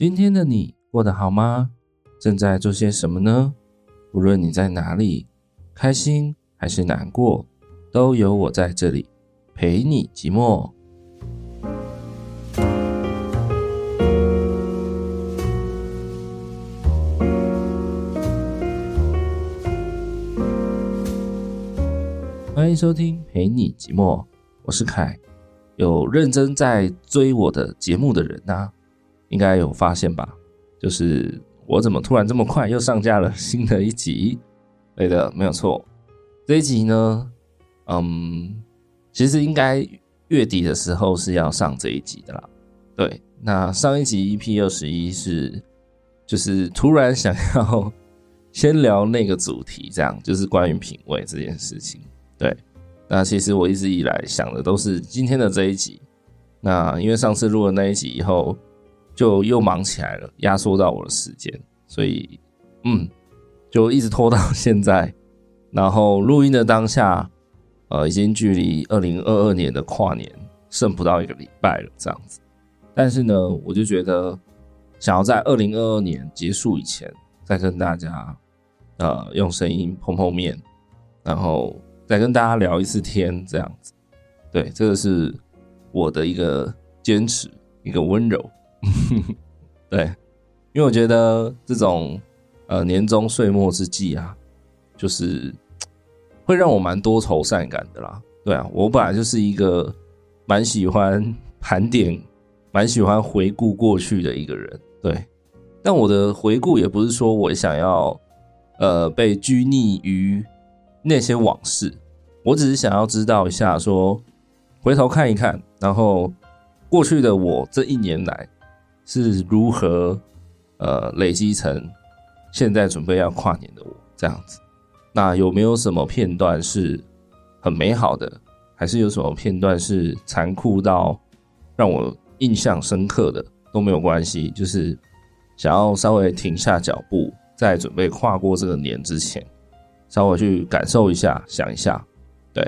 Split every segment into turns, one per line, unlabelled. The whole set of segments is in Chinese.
今天的你过得好吗？正在做些什么呢？无论你在哪里，开心还是难过，都有我在这里陪你寂寞。欢迎收听陪你寂寞，我是凯。有认真在追我的节目的人啊，应该有发现吧？就是我怎么突然这么快又上架了新的一集？对的，没有错。这一集呢，嗯，其实应该月底的时候是要上这一集的啦。对，那上一集 EP 二十一是，就是突然想要先聊那个主题，这样就是关于品味这件事情。对，那其实我一直以来想的都是今天的这一集。那因为上次录了那一集以后，就又忙起来了，压缩到我的时间，所以嗯，就一直拖到现在。然后录音的当下，呃，已经距离二零二二年的跨年剩不到一个礼拜了，这样子。但是呢，我就觉得想要在二零二二年结束以前，再跟大家呃用声音碰碰面，然后再跟大家聊一次天，这样子。对，这个是我的一个坚持，一个温柔。对，因为我觉得这种呃年终岁末之际啊，就是会让我蛮多愁善感的啦。对啊，我本来就是一个蛮喜欢盘点、蛮喜欢回顾过去的一个人。对，但我的回顾也不是说我想要呃被拘泥于那些往事，我只是想要知道一下，说回头看一看，然后过去的我这一年来。是如何呃累积成现在准备要跨年的我这样子？那有没有什么片段是很美好的，还是有什么片段是残酷到让我印象深刻的都没有关系，就是想要稍微停下脚步，在准备跨过这个年之前，稍微去感受一下，想一下，对，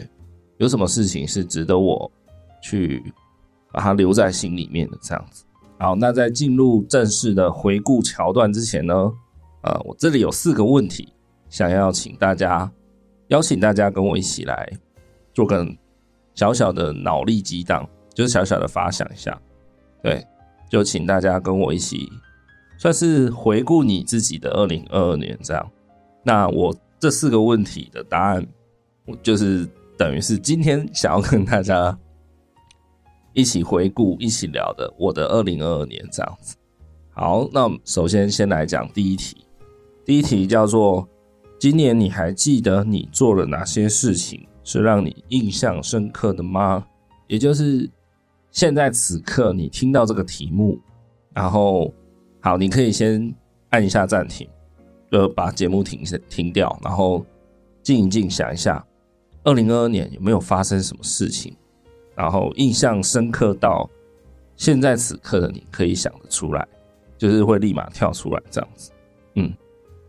有什么事情是值得我去把它留在心里面的这样子。好，那在进入正式的回顾桥段之前呢，呃，我这里有四个问题，想要请大家邀请大家跟我一起来做个小小的脑力激荡，就是小小的发想一下，对，就请大家跟我一起算是回顾你自己的二零二二年这样。那我这四个问题的答案，我就是等于是今天想要跟大家。一起回顾，一起聊的我的二零二二年这样子。好，那首先先来讲第一题。第一题叫做：今年你还记得你做了哪些事情是让你印象深刻的吗？也就是现在此刻你听到这个题目，然后好，你可以先按一下暂停，就把节目停停掉，然后静一静，想一下，二零二二年有没有发生什么事情？然后印象深刻到现在此刻的你可以想得出来，就是会立马跳出来这样子。嗯，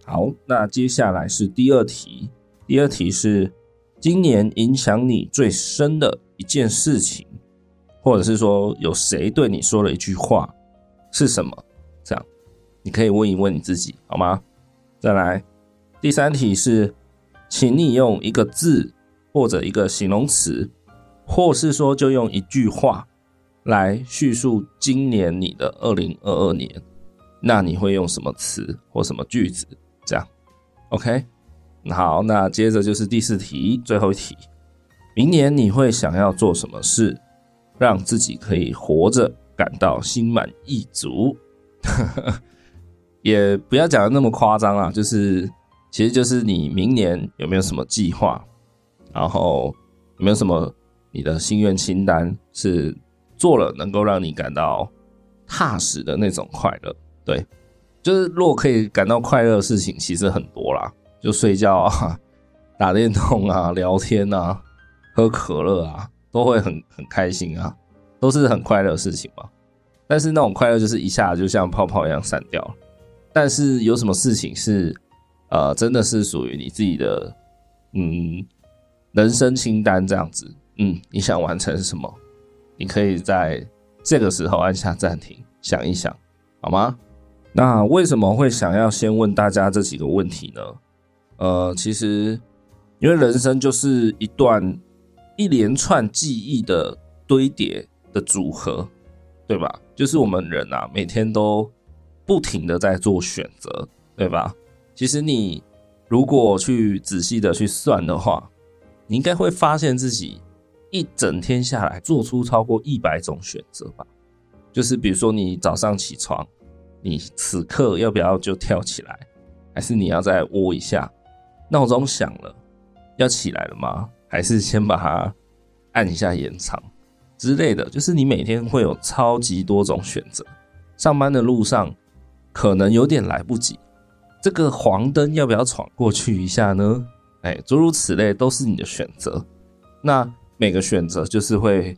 好，那接下来是第二题。第二题是今年影响你最深的一件事情，或者是说有谁对你说了一句话是什么？这样你可以问一问你自己，好吗？再来，第三题是，请你用一个字或者一个形容词。或是说，就用一句话来叙述今年你的二零二二年，那你会用什么词或什么句子？这样，OK？好，那接着就是第四题，最后一题。明年你会想要做什么事，让自己可以活着感到心满意足？也不要讲的那么夸张啊，就是其实就是你明年有没有什么计划，然后有没有什么？你的心愿清单是做了能够让你感到踏实的那种快乐，对，就是如果可以感到快乐的事情，其实很多啦，就睡觉啊、打电动啊、聊天啊、喝可乐啊，都会很很开心啊，都是很快乐的事情嘛。但是那种快乐就是一下就像泡泡一样散掉了。但是有什么事情是呃，真的是属于你自己的嗯人生清单这样子？嗯，你想完成什么？你可以在这个时候按下暂停，想一想，好吗？那为什么会想要先问大家这几个问题呢？呃，其实因为人生就是一段一连串记忆的堆叠的组合，对吧？就是我们人啊，每天都不停的在做选择，对吧？其实你如果去仔细的去算的话，你应该会发现自己一整天下来做出超过一百种选择吧。就是比如说，你早上起床，你此刻要不要就跳起来，还是你要再窝一下？闹钟响了，要起来了吗？还是先把它按一下延长之类的？就是你每天会有超级多种选择。上班的路上可能有点来不及。这个黄灯要不要闯过去一下呢？哎，诸如此类都是你的选择。那每个选择就是会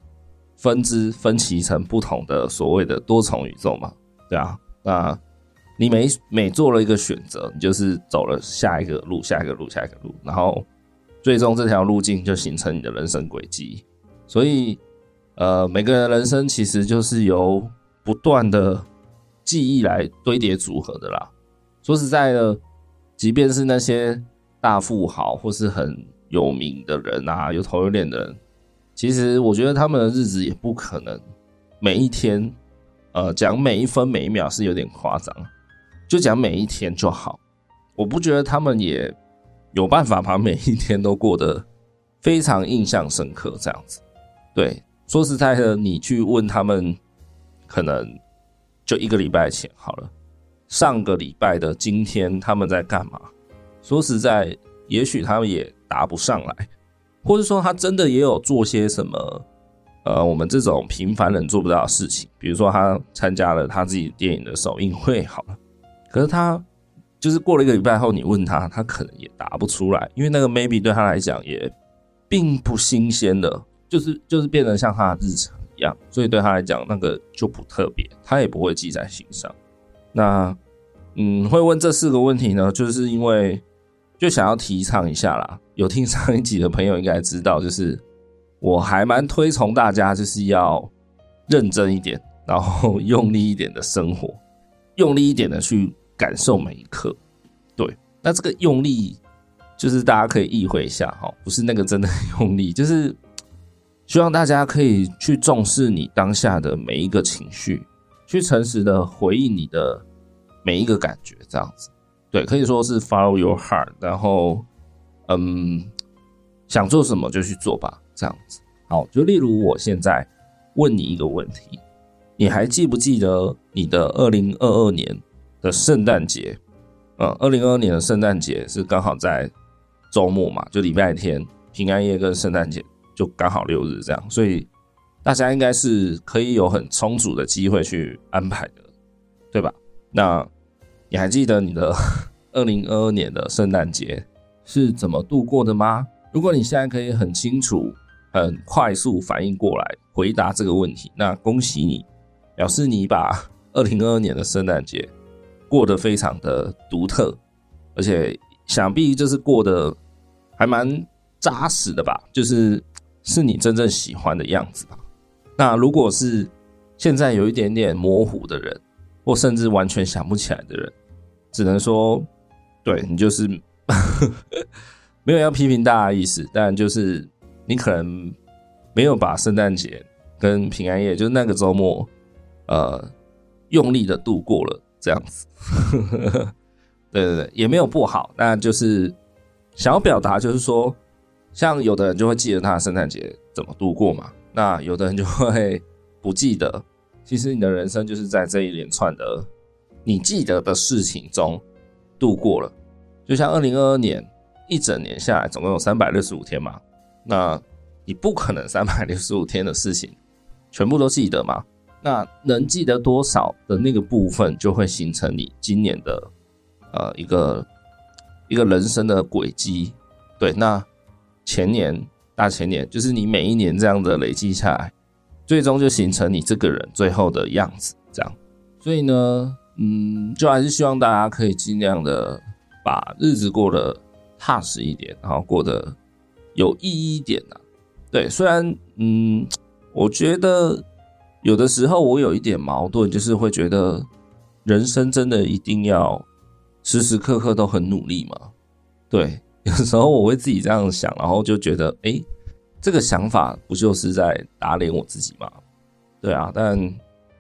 分支分歧成不同的所谓的多重宇宙嘛？对啊。那你每每做了一个选择，你就是走了下一个路，下一个路，下一个路，然后最终这条路径就形成你的人生轨迹。所以，呃，每个人人生其实就是由不断的记忆来堆叠组合的啦。说实在的，即便是那些大富豪或是很有名的人啊，有头有脸的人，其实我觉得他们的日子也不可能每一天，呃，讲每一分每一秒是有点夸张，就讲每一天就好。我不觉得他们也有办法把每一天都过得非常印象深刻这样子。对，说实在的，你去问他们，可能就一个礼拜前好了。上个礼拜的今天他们在干嘛？说实在，也许他们也答不上来，或者说他真的也有做些什么，呃，我们这种平凡人做不到的事情。比如说他参加了他自己电影的首映会，好了，可是他就是过了一个礼拜后，你问他，他可能也答不出来，因为那个 maybe 对他来讲也并不新鲜的，就是就是变得像他的日常一样，所以对他来讲那个就不特别，他也不会记在心上。那，嗯，会问这四个问题呢，就是因为就想要提倡一下啦。有听上一集的朋友应该知道，就是我还蛮推崇大家就是要认真一点，然后用力一点的生活，用力一点的去感受每一刻。对，那这个用力就是大家可以意会一下哈，不是那个真的用力，就是希望大家可以去重视你当下的每一个情绪。去诚实的回应你的每一个感觉，这样子，对，可以说是 follow your heart，然后，嗯，想做什么就去做吧，这样子。好，就例如我现在问你一个问题，你还记不记得你的二零二二年的圣诞节？嗯，二零二二年的圣诞节是刚好在周末嘛，就礼拜天，平安夜跟圣诞节就刚好六日这样，所以。大家应该是可以有很充足的机会去安排的，对吧？那你还记得你的 二零二二年的圣诞节是怎么度过的吗？如果你现在可以很清楚、很快速反应过来回答这个问题，那恭喜你，表示你把二零二二年的圣诞节过得非常的独特，而且想必就是过得还蛮扎实的吧，就是是你真正喜欢的样子吧。那如果是现在有一点点模糊的人，或甚至完全想不起来的人，只能说，对你就是 没有要批评大家的意思，但就是你可能没有把圣诞节跟平安夜，就是那个周末，呃，用力的度过了这样子。对对对，也没有不好，但就是想要表达，就是说，像有的人就会记得他的圣诞节怎么度过嘛。那有的人就会不记得，其实你的人生就是在这一连串的你记得的事情中度过了。就像二零二二年一整年下来，总共有三百六十五天嘛，那你不可能三百六十五天的事情全部都记得嘛。那能记得多少的那个部分，就会形成你今年的呃一个一个人生的轨迹。对，那前年。大前年就是你每一年这样的累积下来，最终就形成你这个人最后的样子，这样。所以呢，嗯，就还是希望大家可以尽量的把日子过得踏实一点，然后过得有意义一点啊。对，虽然嗯，我觉得有的时候我有一点矛盾，就是会觉得人生真的一定要时时刻刻都很努力吗？对，有时候我会自己这样想，然后就觉得，哎，这个想法不就是在打脸我自己吗？对啊，但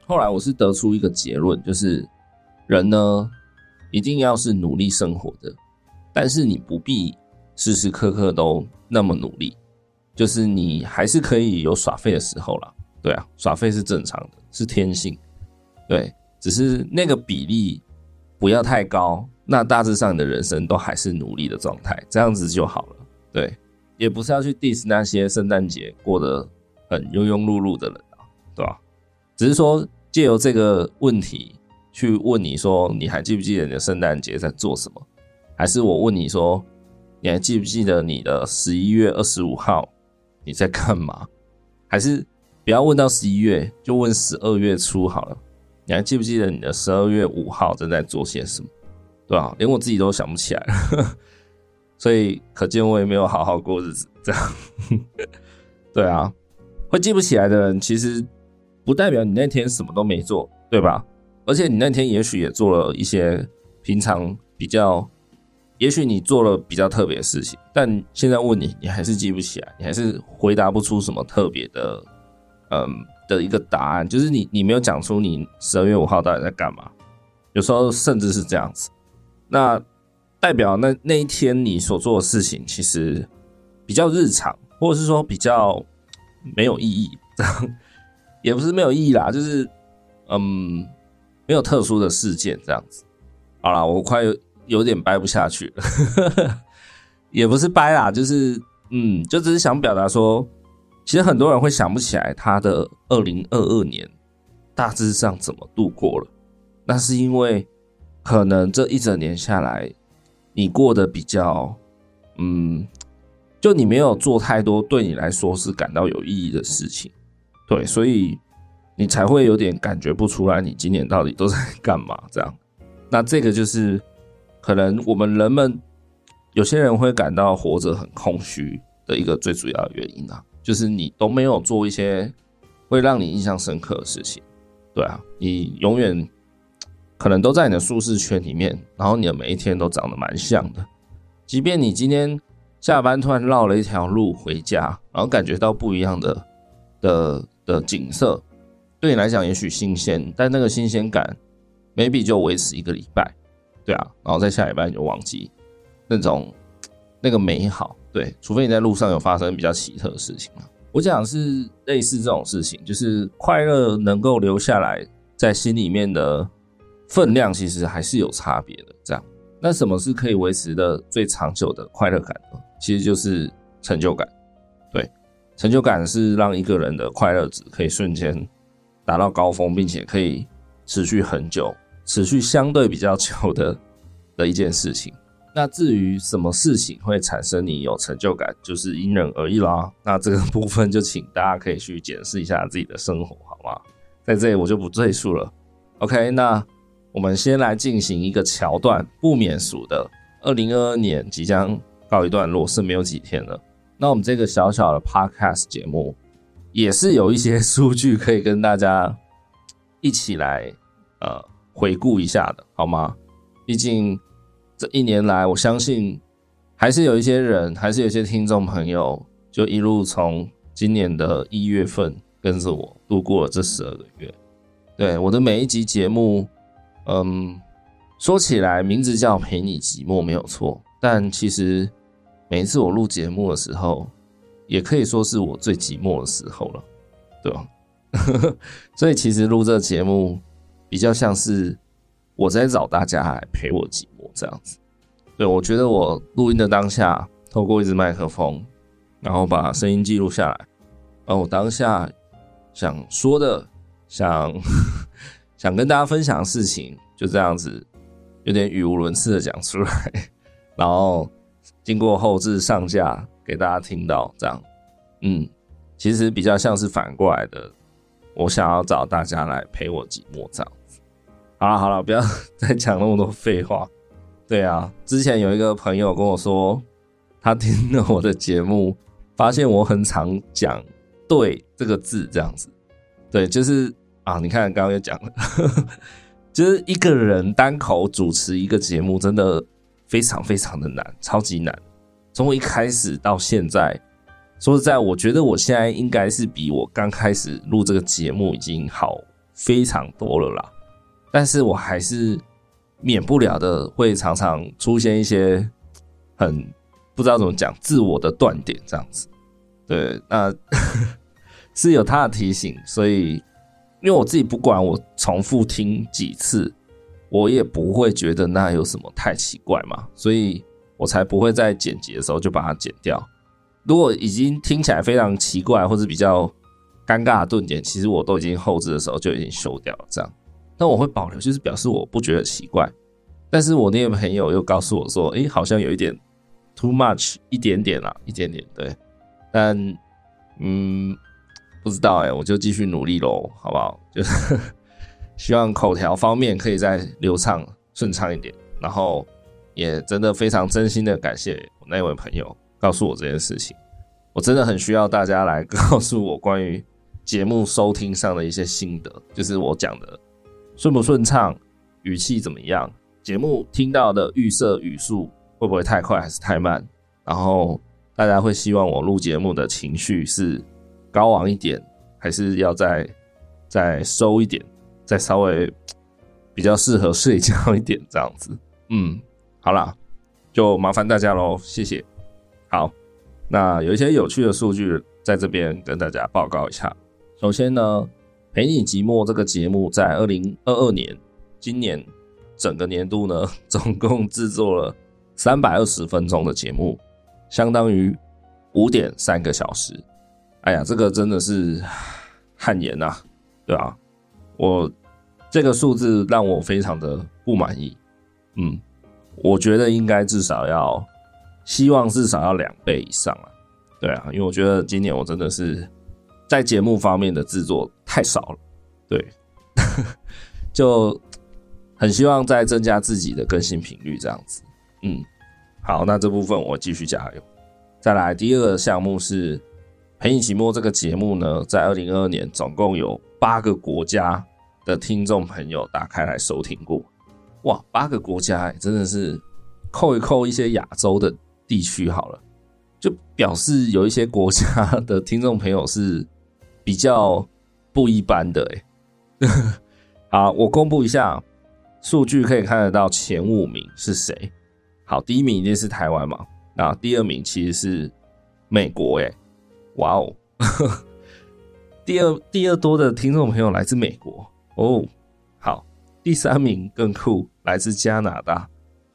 后来我是得出一个结论，就是人呢，一定要是努力生活的，但是你不必时时刻刻都那么努力，就是你还是可以有耍废的时候啦。对啊，耍废是正常的，是天性。对，只是那个比例不要太高。那大致上你的人生都还是努力的状态，这样子就好了。对，也不是要去 diss 那些圣诞节过得很庸庸碌碌的人啊，对吧？只是说借由这个问题去问你说，你还记不记得你的圣诞节在做什么？还是我问你说，你还记不记得你的十一月二十五号你在干嘛？还是不要问到十一月，就问十二月初好了。你还记不记得你的十二月五号正在做些什么？对吧？连我自己都想不起来了，所以可见我也没有好好过日子。这样，对啊，会记不起来的人，其实不代表你那天什么都没做，对吧？而且你那天也许也做了一些平常比较，也许你做了比较特别的事情，但现在问你，你还是记不起来，你还是回答不出什么特别的，嗯的一个答案，就是你你没有讲出你十二月五号到底在干嘛，有时候甚至是这样子。那代表那那一天你所做的事情其实比较日常，或者是说比较没有意义，也不是没有意义啦，就是嗯没有特殊的事件这样子。好啦，我快有点掰不下去了，也不是掰啦，就是嗯，就只是想表达说，其实很多人会想不起来他的二零二二年大致上怎么度过了，那是因为。可能这一整年下来，你过得比较，嗯，就你没有做太多对你来说是感到有意义的事情，对，所以你才会有点感觉不出来你今年到底都在干嘛这样。那这个就是可能我们人们有些人会感到活着很空虚的一个最主要的原因啊，就是你都没有做一些会让你印象深刻的事情，对啊，你永远。可能都在你的舒适圈里面，然后你的每一天都长得蛮像的。即便你今天下班突然绕了一条路回家，然后感觉到不一样的的的景色，对你来讲也许新鲜，但那个新鲜感 maybe 就维持一个礼拜，对啊，然后在下礼拜就忘记那种那个美好。对，除非你在路上有发生比较奇特的事情。我讲是类似这种事情，就是快乐能够留下来在心里面的。分量其实还是有差别的，这样。那什么是可以维持的最长久的快乐感呢？其实就是成就感。对，成就感是让一个人的快乐值可以瞬间达到高峰，并且可以持续很久，持续相对比较久的的一件事情。那至于什么事情会产生你有成就感，就是因人而异啦。那这个部分就请大家可以去检视一下自己的生活，好吗？在这里我就不赘述了。OK，那。我们先来进行一个桥段，不免俗的。二零二二年即将告一段落，是没有几天了。那我们这个小小的 podcast 节目，也是有一些数据可以跟大家一起来呃回顾一下的，好吗？毕竟这一年来，我相信还是有一些人，还是有些听众朋友，就一路从今年的一月份跟着我度过了这十二个月。对，我的每一集节目。嗯，说起来名字叫陪你寂寞没有错，但其实每一次我录节目的时候，也可以说是我最寂寞的时候了，对吧？所以其实录这节目比较像是我在找大家来陪我寂寞这样子。对，我觉得我录音的当下，透过一支麦克风，然后把声音记录下来，然后我当下想说的，想。想跟大家分享的事情，就这样子，有点语无伦次的讲出来，然后经过后置上架给大家听到，这样，嗯，其实比较像是反过来的，我想要找大家来陪我寂寞这样子。好了好了，不要 再讲那么多废话。对啊，之前有一个朋友跟我说，他听了我的节目，发现我很常讲“对”这个字，这样子，对，就是。啊，你看，刚刚又讲了，就是一个人单口主持一个节目，真的非常非常的难，超级难。从我一开始到现在，说实在，我觉得我现在应该是比我刚开始录这个节目已经好非常多了啦。但是我还是免不了的会常常出现一些很不知道怎么讲自我的断点这样子。对，那 是有他的提醒，所以。因为我自己不管我重复听几次，我也不会觉得那有什么太奇怪嘛，所以我才不会在剪辑的时候就把它剪掉。如果已经听起来非常奇怪或者比较尴尬的顿点，其实我都已经后置的时候就已经修掉了。这样，那我会保留，就是表示我不觉得奇怪。但是我那个朋友又告诉我说，诶，好像有一点 too much，一点点啦，一点点，对。但，嗯。不知道哎、我就继续努力喽，好不好？就是 希望口条方面可以再流畅顺畅一点。然后也真的非常真心的感谢我那位朋友告诉我这件事情，我真的很需要大家来告诉我关于节目收听上的一些心得，就是我讲的顺不顺畅，语气怎么样，节目听到的预设语速会不会太快还是太慢，然后大家会希望我录节目的情绪是。高昂一点，还是要再再收一点，再稍微比较适合睡觉一点这样子。嗯，好啦，就麻烦大家喽，谢谢。好，那有一些有趣的数据在这边跟大家报告一下。首先呢，陪你寂寞这个节目在二零二二年，今年整个年度呢，总共制作了三百二十分钟的节目，相当于五点三个小时。哎呀，这个真的是 汗颜呐，对吧？我这个数字让我非常的不满意。嗯，我觉得应该至少要，希望至少要两倍以上啊。对啊，因为我觉得今年我真的是在节目方面的制作太少了。对，就很希望再增加自己的更新频率，这样子。嗯，好，那这部分我继续加油。再来，第二个项目是。陪你寂寞这个节目呢，在二零二二年总共有八个国家的听众朋友打开来收听过，哇，八个国家欸，真的是扣一扣一些亚洲的地区好了，就表示有一些国家的听众朋友是比较不一般的哎。好，我公布一下数据，可以看得到前五名是谁。好，第一名一定是台湾嘛，那第二名其实是美国哎。哇哦，第二第二多的听众朋友来自美国哦，好，第三名更酷，来自加拿大，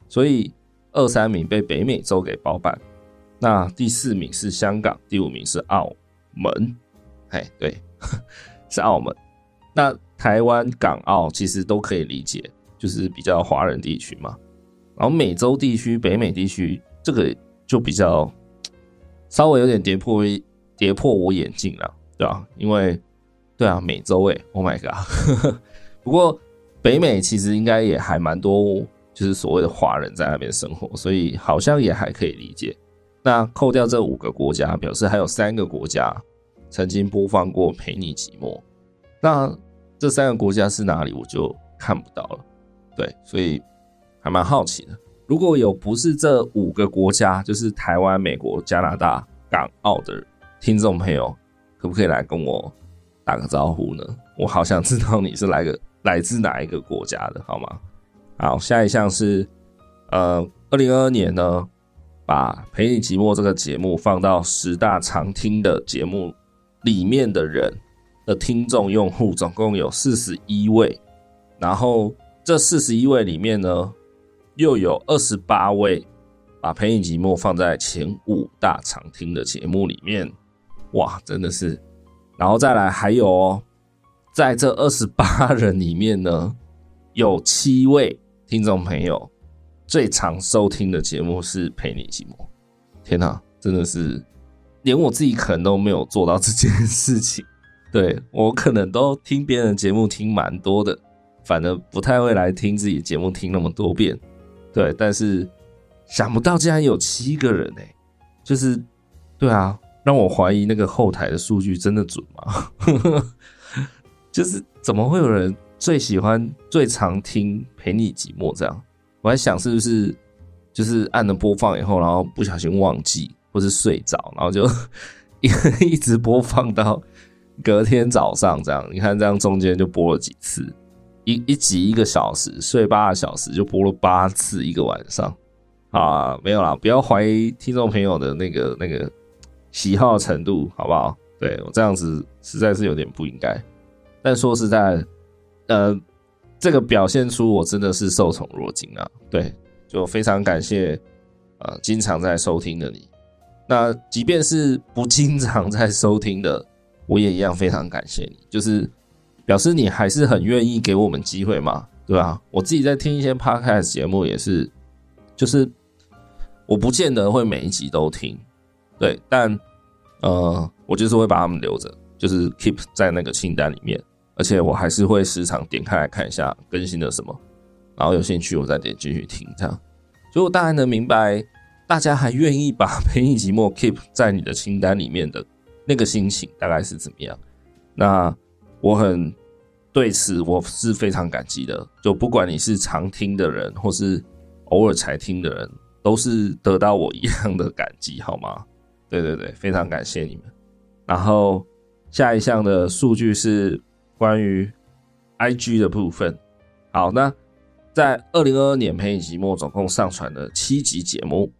所以二三名被北美洲给包办。那第四名是香港，第五名是澳门，哎，对，是澳门。那台湾、港澳其实都可以理解，就是比较华人地区嘛。然后美洲地区、北美地区这个就比较稍微有点跌破。跌破我眼镜了，对吧？因为，对啊，美洲诶，Oh my god！不过北美其实应该也还蛮多，就是所谓的华人在那边生活，所以好像也还可以理解。那扣掉这五个国家，表示还有三个国家曾经播放过《陪你寂寞》。那这三个国家是哪里，我就看不到了。对，所以还蛮好奇的。如果有不是这五个国家，就是台湾、美国、加拿大、港澳的人。听众朋友，可不可以来跟我打个招呼呢？我好想知道你是来个 来自哪一个国家的，好吗？好，下一项是，呃，二零二二年呢，把《陪你寂寞》这个节目放到十大常听的节目里面的人的听众用户总共有四十一位，然后这四十一位里面呢，又有二十八位把《陪你寂寞》放在前五大常听的节目里面。哇，真的是，然后再来还有哦，在这二十八 人里面呢，有七位听众朋友最常收听的节目是《陪你寂寞》。天哪，真的是连我自己可能都没有做到这件事情。对，我可能都听别人的节目听蛮多的，反而不太会来听自己的节目听那么多遍。对，但是想不到竟然有七个人哎，就是对啊。让我怀疑那个后台的数据真的准吗？就是怎么会有人最喜欢、最常听陪你寂寞这样。我还想是不是就是按了播放以后，然后不小心忘记或是睡着，然后就一 一直播放到隔天早上这样。你看这样中间就播了几次，一一集一个小时，睡八个小时就播了八次一个晚上啊，没有啦，不要怀疑听众朋友的那个那个喜好程度，好不好？对，我这样子实在是有点不应该，但说实在，呃，这个表现出我真的是受宠若惊啊。对，就非常感谢，呃，经常在收听的你。那即便是不经常在收听的，我也一样非常感谢你，就是表示你还是很愿意给我们机会嘛，对吧？我自己在听一些 podcast 节目也是，就是我不见得会每一集都听，对，但。呃，我就是会把他们留着，就是 keep 在那个清单里面，而且我还是会时常点开来看一下更新了什么，然后有兴趣我再点进去听，这样，所以我大概能明白大家还愿意把陪你寂寞 keep 在你的清单里面的那个心情大概是怎么样。那我很对此我是非常感激的，就不管你是常听的人或是偶尔才听的人，都是得到我一样的感激，好吗？对对对，非常感谢你们。然后下一项的数据是关于 IG 的部分。好，那在二零二二年陪你寂寞总共上传了七集节目。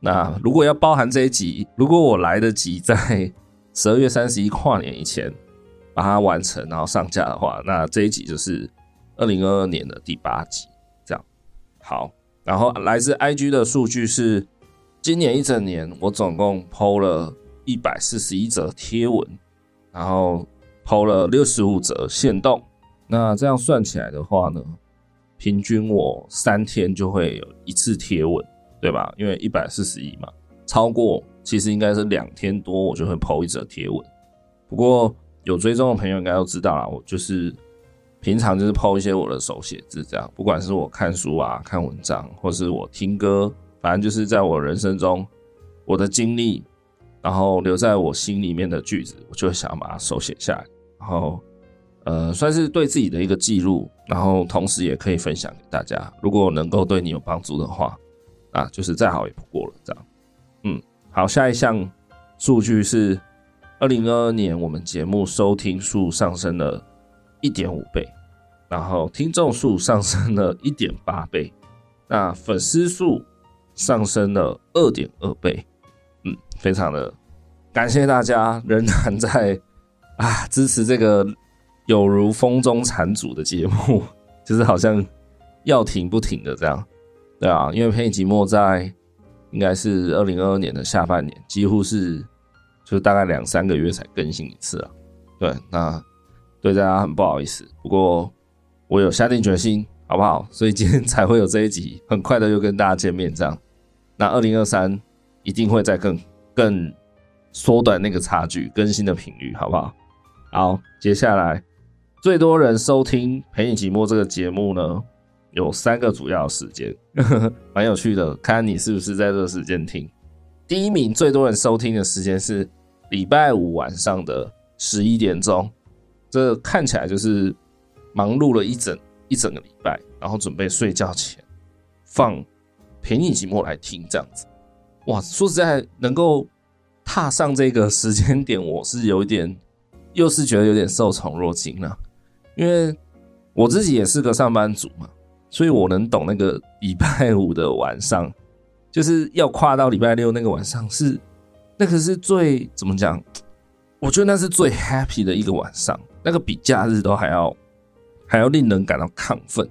那如果要包含这一集，如果我来得及在 十二月三十一跨年以前把它完成，然后上架的话，那这一集就是二零二二年的第八集。这样好，然后来自 IG 的数据是。今年一整年，我总共抛了一百四十一则贴文，然后抛了六十五则限动。那这样算起来的话呢，平均我三天就会有一次贴文，对吧？因为一百四十一嘛，超过其实应该是两天多，我就会抛一则贴文。不过有追踪的朋友应该都知道啦，我就是平常就是抛一些我的手写字，这样，不管是我看书啊、看文章，或是我听歌。反正就是在我人生中，我的经历，然后留在我心里面的句子，我就想把它手写下来，然后，呃，算是对自己的一个记录，然后同时也可以分享给大家。如果能够对你有帮助的话，啊，就是再好也不过了。这样，嗯，好，下一项数据是二零二二年我们节目收听数上升了一点五倍，然后听众数上升了一点八倍，那粉丝数。上升了二点二倍，嗯，非常的感谢大家仍然在啊支持这个有如风中残烛的节目，就是好像要停不停的这样，对啊，因为陪你寂寞在应该是二零二二年的下半年，几乎是就是大概两三个月才更新一次啊，对，那对大家很不好意思，不过我有下定决心，好不好？所以今天才会有这一集，很快的又跟大家见面这样。那二零二三一定会再更更缩短那个差距，更新的频率，好不好？好，接下来最多人收听《陪你寂寞》这个节目呢，有三个主要时间，蛮有趣的，看你是不是在这个时间听。第一名最多人收听的时间是礼拜五晚上的十一点钟，这看起来就是忙碌了一整一整个礼拜，然后准备睡觉前放。陪你寂寞来听这样子，哇！说实在，能够踏上这个时间点，我是有一点，又是觉得有点受宠若惊了。因为我自己也是个上班族嘛，所以我能懂那个礼拜五的晚上，就是要跨到礼拜六那个晚上，是那个是最怎么讲？我觉得那是最 happy 的一个晚上，那个比假日都还要还要令人感到亢奋，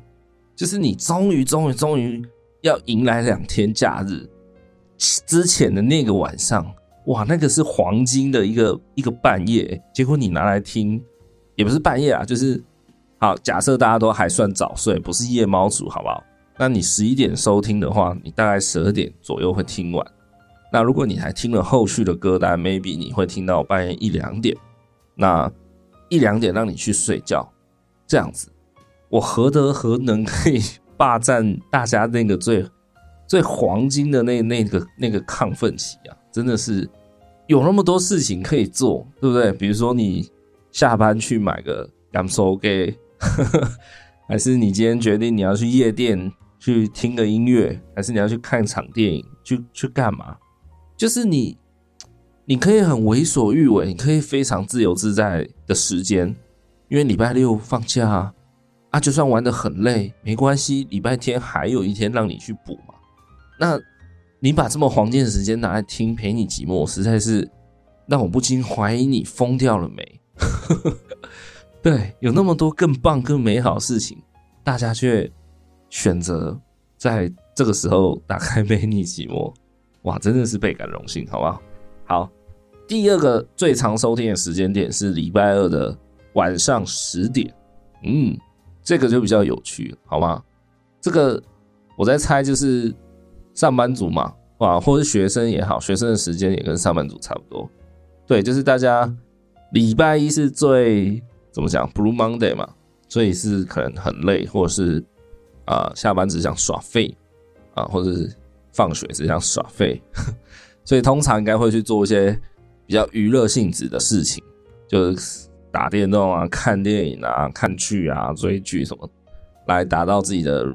就是你终于终于终于。要迎来两天假日之前的那个晚上，哇，那个是黄金的一个一个半夜。结果你拿来听，也不是半夜啊，就是好。假设大家都还算早睡，不是夜猫族，好不好？那你十一点收听的话，你大概十二点左右会听完。那如果你还听了后续的歌单，maybe 你会听到半夜一两点。那一两点让你去睡觉，这样子，我何德何能可以？霸占大家那个最 最黄金的那那个那个亢奋期啊，真的是有那么多事情可以做，对不对？比如说你下班去买个甘酥鸡，还是你今天决定你要去夜店去听个音乐，还是你要去看场电影去去干嘛？就是你，你可以很为所欲为，你可以非常自由自在的时间，因为礼拜六放假啊，啊，就算玩得很累没关系，礼拜天还有一天让你去补嘛。那你把这么黄金的时间拿来听陪你寂寞，实在是让我不禁怀疑你疯掉了没？对，有那么多更棒、更美好的事情，大家却选择在这个时候打开陪你寂寞，哇，真的是倍感荣幸，好不好？好，第二个最常收听的时间点是礼拜二的晚上十点，嗯，这个就比较有趣，好吗？这个我在猜，就是上班族嘛，哇，或是学生也好，学生的时间也跟上班族差不多，对，就是大家礼拜一是最。怎么讲？Blue Monday 嘛，所以是可能很累，或者是啊、下班只想耍废啊，或者是放学只想耍废，所以通常应该会去做一些比较娱乐性质的事情，就是打电动啊、看电影啊、看剧啊、追剧什么，来达到自己的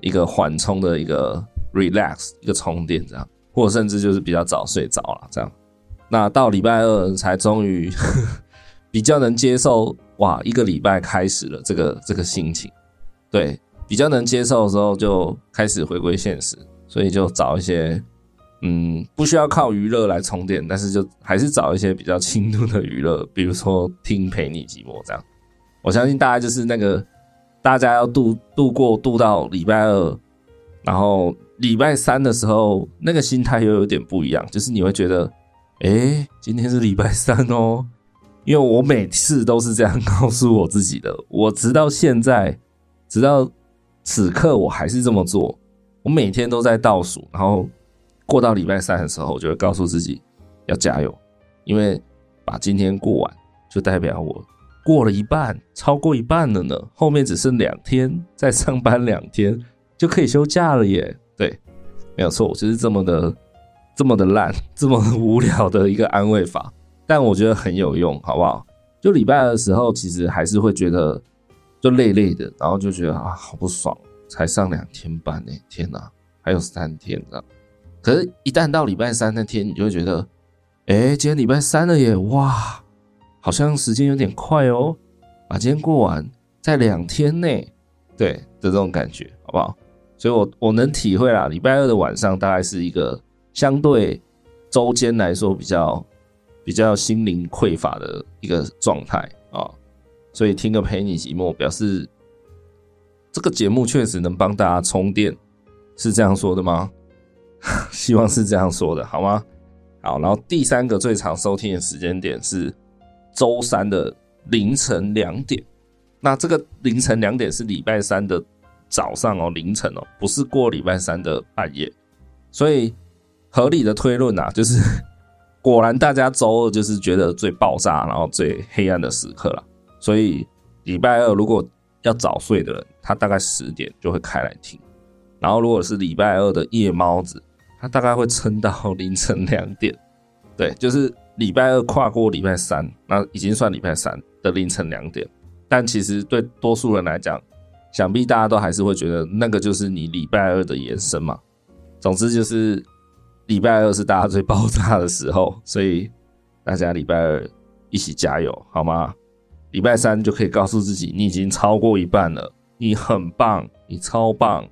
一个缓冲的一个 relax 一个充电这样，或甚至就是比较早睡着了这样。那到礼拜二才终于 比较能接受。哇，一个礼拜开始了，这个这个心情，对，比较能接受的时候，就开始回归现实，所以就找一些，嗯，不需要靠娱乐来充电，但是就还是找一些比较轻度的娱乐，比如说听陪你寂寞这样。我相信大家就是那个，大家要度度过度到礼拜二，然后礼拜三的时候，那个心态又有点不一样，就是你会觉得，诶，今天是礼拜三哦。因为我每次都是这样告诉我自己的，我直到现在，直到此刻，我还是这么做。我每天都在倒数，然后过到礼拜三的时候，我就会告诉自己要加油，因为把今天过完，就代表我过了一半，超过一半了呢。后面只剩两天，再上班两天就可以休假了耶。对，没有错，我就是这么的，这么的烂，这么无聊的一个安慰法。但我觉得很有用，好不好？就礼拜二的时候，其实还是会觉得就累累的，然后就觉得啊，好不爽，才上两天班呢，天哪，还有三天呢。可是，一旦到礼拜三那天，你就会觉得，哎，今天礼拜三了耶，哇，好像时间有点快哦，把今天过完，在两天内，对的这种感觉，好不好？所以我我能体会啦，礼拜二的晚上大概是一个相对周间来说比较。比较心灵匮乏的一个状态啊，所以听个陪你寂寞，表示这个节目确实能帮大家充电，是这样说的吗？希望是这样说的，好吗？好，然后第三个最常收听的时间点是周三的凌晨两点，那这个凌晨两点是礼拜三的早上哦，凌晨哦，不是过礼拜三的半夜，所以合理的推论啊，就是。果然，大家周二就是觉得最爆炸，然后最黑暗的时刻了。所以礼拜二如果要早睡的人，他大概十点就会开来听。然后如果是礼拜二的夜猫子，他大概会撑到凌晨两点。对，就是礼拜二跨过礼拜三，那已经算礼拜三的凌晨两点。但其实对多数人来讲，想必大家都还是会觉得那个就是你礼拜二的延伸嘛。总之就是。礼拜二是大家最爆炸的时候，所以大家礼拜二一起加油，好吗？礼拜三就可以告诉自己，你已经超过一半了，你很棒，你超棒，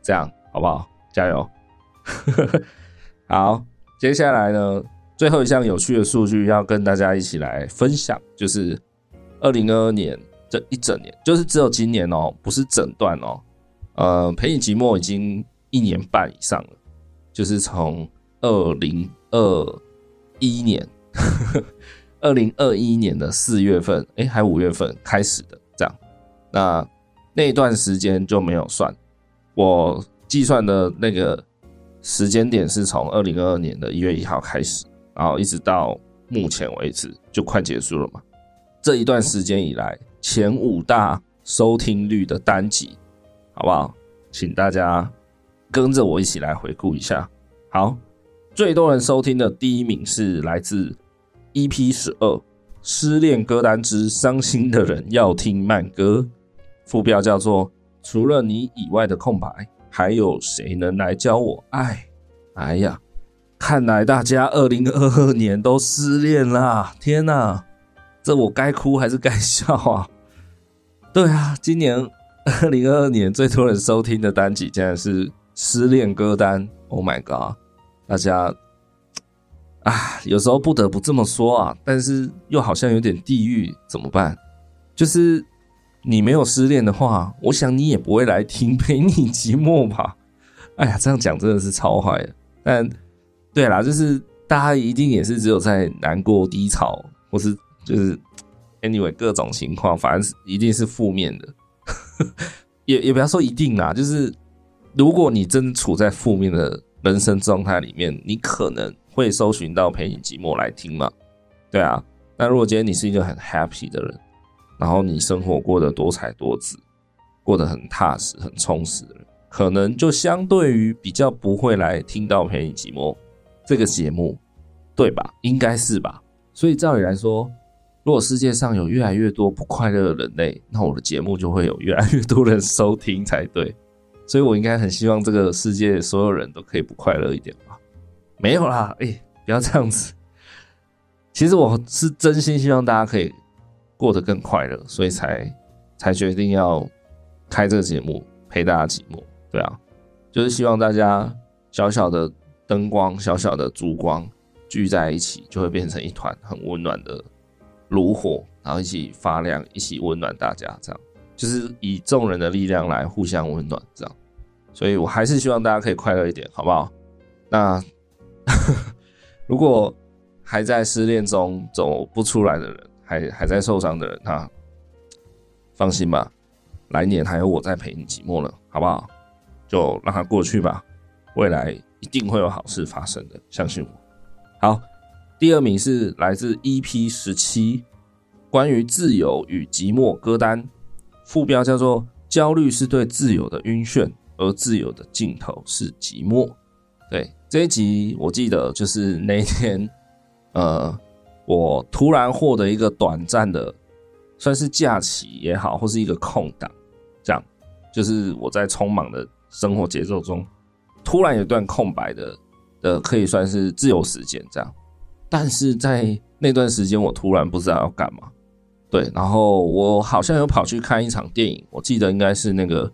这样好不好？加油！好，接下来呢，最后一项有趣的数据要跟大家一起来分享，就是二零二二年这一整年，就是只有今年哦，不是整段哦，呃，陪你寂寞已经一年半以上了，就是从。二零二一年，二零二一年的四月份，哎，还五月份开始的，这样，那那段时间就没有算，我计算的那个时间点是从二零二二年的一月一号开始，然后一直到目前为止就快结束了嘛。这一段时间以来，前五大收听率的单集，好不好？请大家跟着我一起来回顾一下，好。最多人收听的第一名是来自 EP 十二《失恋歌单之伤心的人要听慢歌》，副标叫做“除了你以外的空白，还有谁能来教我爱？”哎呀，看来大家二零二二年都失恋啦！天哪，这我该哭还是该笑啊？对啊，今年二零二二年最多人收听的单曲竟然是失恋歌单。Oh my god！大家啊，有时候不得不这么说啊，但是又好像有点地狱，怎么办？就是你没有失恋的话，我想你也不会来听 陪你寂寞吧？哎呀，这样讲真的是超坏的。但对啦，就是大家一定也是只有在难过、低潮，或是就是 anyway 各种情况，反正是一定是负面的。也也不要说一定啦，就是如果你真处在负面的人生状态里面，你可能会搜寻到陪你寂寞来听嘛。对啊，那如果今天你是一个很 happy 的人，然后你生活过得多彩多姿，过得很踏实、很充实。可能就相对于比较不会来听到陪你寂寞这个节目，对吧？应该是吧。所以照理来说，如果世界上有越来越多不快乐的人类，那我的节目就会有越来越多人收听才对。所以我应该很希望这个世界所有人都可以不快乐一点吧？没有啦，哎、不要这样子。其实我是真心希望大家可以过得更快乐，所以才才决定要开这个节目陪大家寂寞。对啊，就是希望大家小小的灯光、小小的烛光聚在一起，就会变成一团很温暖的炉火，然后一起发亮，一起温暖大家。这样就是以众人的力量来互相温暖。这样，所以我还是希望大家可以快乐一点，好不好？那 如果还在失恋中走不出来的人，还还在受伤的人，那放心吧，来年还有我在陪你寂寞呢，好不好？就让它过去吧，未来一定会有好事发生的，相信我。好，第二名是来自 EP 十七，关于自由与寂寞歌单，副标叫做“焦虑是对自由的晕眩，而自由的尽头是寂寞”。对，这一集我记得就是那一天，呃，我突然获得一个短暂的，算是假期也好，或是一个空档，这样，就是我在匆忙的。生活节奏中，突然有段空白的的，可以算是自由时间这样。但是在那段时间，我突然不知道要干嘛。对，然后我好像有跑去看一场电影，我记得应该是那个《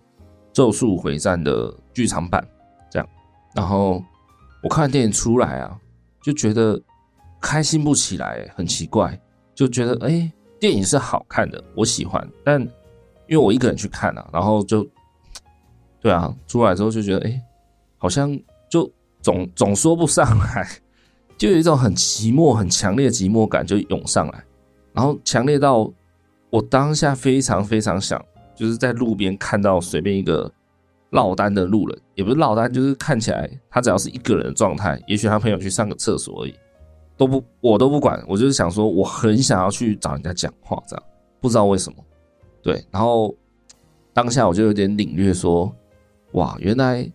咒术回战》的剧场版这样。然后我看完电影出来啊，就觉得开心不起来，很奇怪，就觉得哎、电影是好看的，我喜欢，但因为我一个人去看啊，然后就。对啊，出来之后就觉得，哎、好像就 总总说不上来，就有一种很寂寞、很强烈的寂寞感就涌上来，然后强烈到我当下非常非常想，就是在路边看到随便一个落单的路人，也不是落单，就是看起来他只要是一个人的状态，也许他朋友去上个厕所而已，都不我都不管，我就是想说，我很想要去找人家讲话，这样不知道为什么，对，然后当下我就有点领略说。哇，原来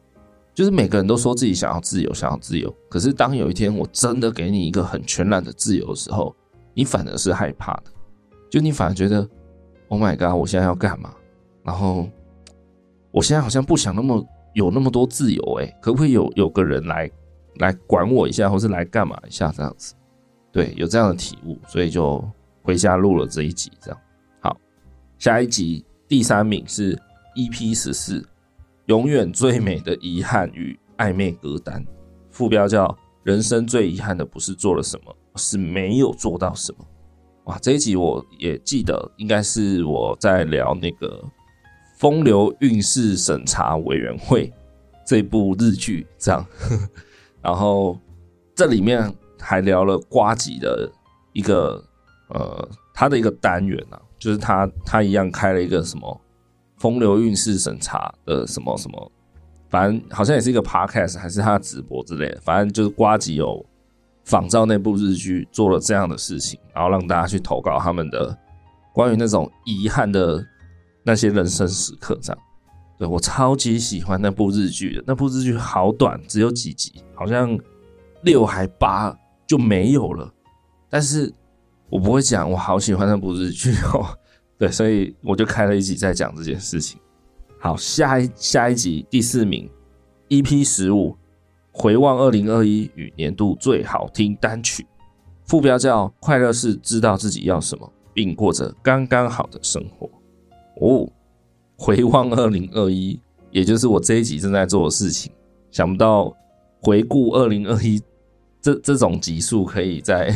就是每个人都说自己想要自由，想要自由。可是当有一天我真的给你一个很全然的自由的时候，你反而是害怕的。就你反而觉得，Oh my god，我现在要干嘛？然后我现在好像不想那么有那么多自由，诶，可不可以有有个人来来管我一下，或是来干嘛一下这样子？对，有这样的体悟，所以就回家录了这一集。这样好，下一集第三名是 EP 十四。永远最美的遗憾与暧昧歌单，副标叫“人生最遗憾的不是做了什么，是没有做到什么”。哇，这一集我也记得，应该是我在聊那个《风流韵事审查委员会》这部日剧，这样。然后这里面还聊了瓜吉的一个呃，他的一个单元啊，就是他他一样开了一个什么。风流韵事审查的什么什么，反正好像也是一个 podcast，还是他的直播之类的。反正就是瓜吉有仿照那部日剧做了这样的事情，然后让大家去投稿他们的关于那种遗憾的那些人生时刻。这样，我超级喜欢那部日剧的。那部日剧好短，只有几集，好像六还八就没有了。但是我不会讲，我好喜欢那部日剧哦。对，所以我就开了一集在讲这件事情。好，下一下一集第四名，EP 十五，回望二零二一与年度最好听单曲，副标叫“快乐是知道自己要什么，并过着刚刚好的生活”。哦，回望二零二一，也就是我这一集正在做的事情。想不到回顾二零二一这这种集数，可以在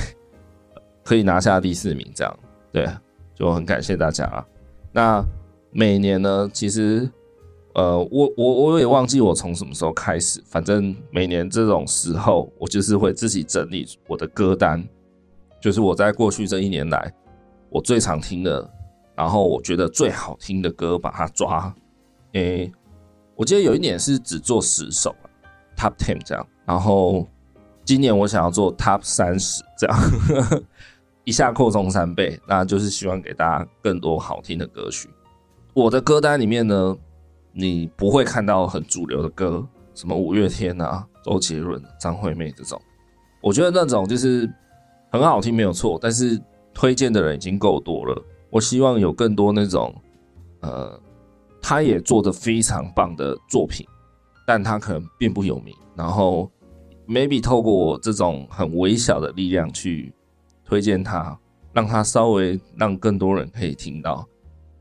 可以拿下第四名，这样对，就很感谢大家啊。那每年呢，其实呃，我我我也忘记我从什么时候开始，反正每年这种时候，我就是会自己整理我的歌单，就是我在过去这一年来我最常听的。然后我觉得最好听的歌，把它抓。诶，我记得有一年是只做十首，Top Ten 这样。然后今年我想要做 Top 三十这样，一下扩充三倍，那就是希望给大家更多好听的歌曲。我的歌单里面呢，你不会看到很主流的歌，什么五月天啊、周杰伦、张惠妹这种。我觉得那种就是很好听没有错，但是推荐的人已经够多了。我希望有更多那种，呃，他也做得非常棒的作品，但他可能并不有名。然后，maybe 透过我这种很微小的力量去推荐他，让他稍微让更多人可以听到，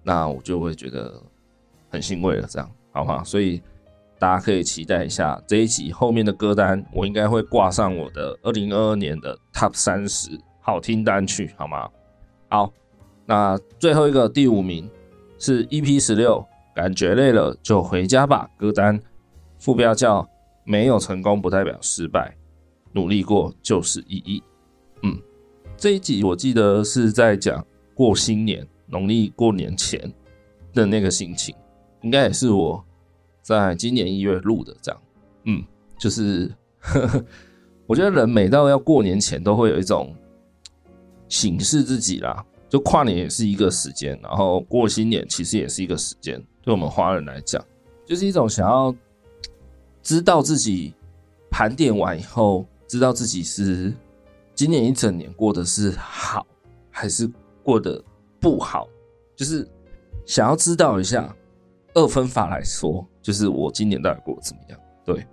那我就会觉得很欣慰了。这样好吗？所以大家可以期待一下这一集后面的歌单，我应该会挂上我的二零二二年的 Top 三十好听单曲，好吗？好。那最后一个第五名是 EP 十六，感觉累了就回家吧。歌单副标叫“没有成功不代表失败，努力过就是意义”。嗯，这一集我记得是在讲过新年，农历过年前的那个心情，应该也是我在今年一月录的。这样，嗯，就是呵呵，我觉得人每到要过年前，都会有一种警示自己啦。跨年也是一个时间，然后过新年其实也是一个时间。对我们华人来讲，就是一种想要知道自己盘点完以后，知道自己是今年一整年过得是好还是过得不好，就是想要知道一下。二分法来说，就是我今年到底过得怎么样？对，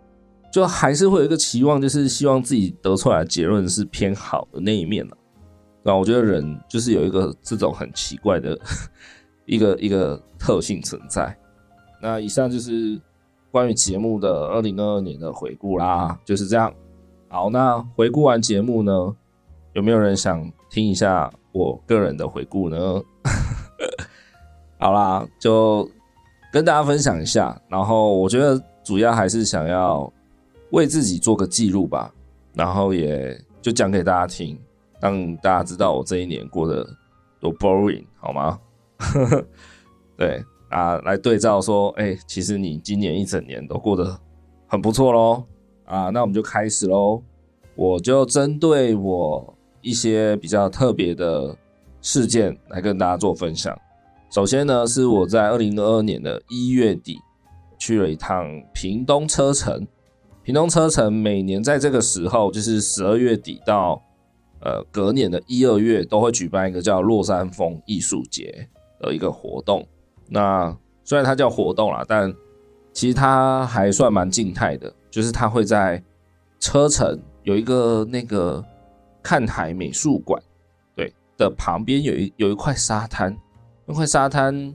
就还是会有一个期望，就是希望自己得出来的结论是偏好的那一面了。那我觉得人就是有一个这种很奇怪的 一个一个特性存在。那以上就是关于节目的二零二二年的回顾啦，就是这样。好，那回顾完节目呢，有没有人想听一下我个人的回顾呢？好啦，就跟大家分享一下。然后我觉得主要还是想要为自己做个记录吧，然后也就讲给大家听。让大家知道我这一年过得多 boring 好吗？对啊，来对照说，哎、其实你今年一整年都过得很不错喽啊，那我们就开始喽。我就针对我一些比较特别的事件来跟大家做分享。首先呢，是我在二零二二年的一月底去了一趟屏东车城。屏东车城每年在这个时候，就是十二月底到。呃，隔年的一二月都会举办一个叫落山风艺术节的一个活动。那虽然它叫活动啦，但其实它还算蛮静态的，就是它会在车城有一个那个看海美术馆，对的旁边有一有一块沙滩，那块沙滩